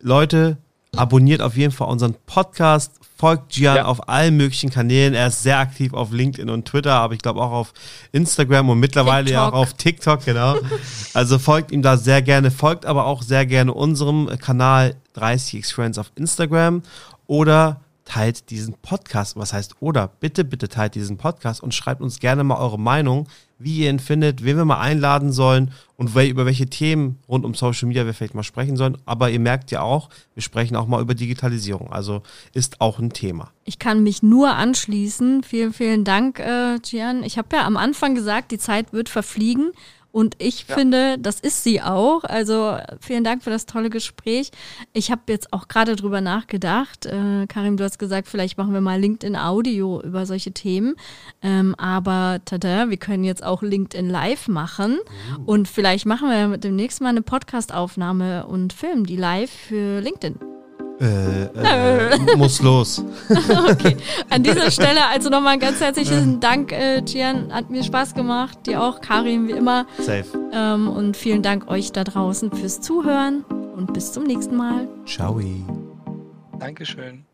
Leute, abonniert auf jeden Fall unseren Podcast, folgt Gian ja. auf allen möglichen Kanälen. Er ist sehr aktiv auf LinkedIn und Twitter, aber ich glaube auch auf Instagram und mittlerweile TikTok. ja auch auf TikTok, genau. also folgt ihm da sehr gerne, folgt aber auch sehr gerne unserem Kanal 30x Friends auf Instagram oder teilt diesen Podcast. Was heißt oder? Bitte, bitte teilt diesen Podcast und schreibt uns gerne mal eure Meinung, wie ihr ihn findet, wen wir mal einladen sollen und über welche Themen rund um Social Media wir vielleicht mal sprechen sollen. Aber ihr merkt ja auch, wir sprechen auch mal über Digitalisierung. Also ist auch ein Thema. Ich kann mich nur anschließen. Vielen, vielen Dank, äh, Gian. Ich habe ja am Anfang gesagt, die Zeit wird verfliegen. Und ich ja. finde, das ist sie auch. Also vielen Dank für das tolle Gespräch. Ich habe jetzt auch gerade drüber nachgedacht. Äh, Karim, du hast gesagt, vielleicht machen wir mal LinkedIn Audio über solche Themen. Ähm, aber tada, wir können jetzt auch LinkedIn Live machen. Mhm. Und vielleicht machen wir demnächst mal eine Podcast-Aufnahme und filmen die live für LinkedIn. Äh, äh, muss los. okay. An dieser Stelle also nochmal ein ganz herzlichen Dank, äh, Gian. Hat mir Spaß gemacht. Dir auch, Karim, wie immer. Safe. Ähm, und vielen Dank euch da draußen fürs Zuhören und bis zum nächsten Mal. Ciao. Dankeschön.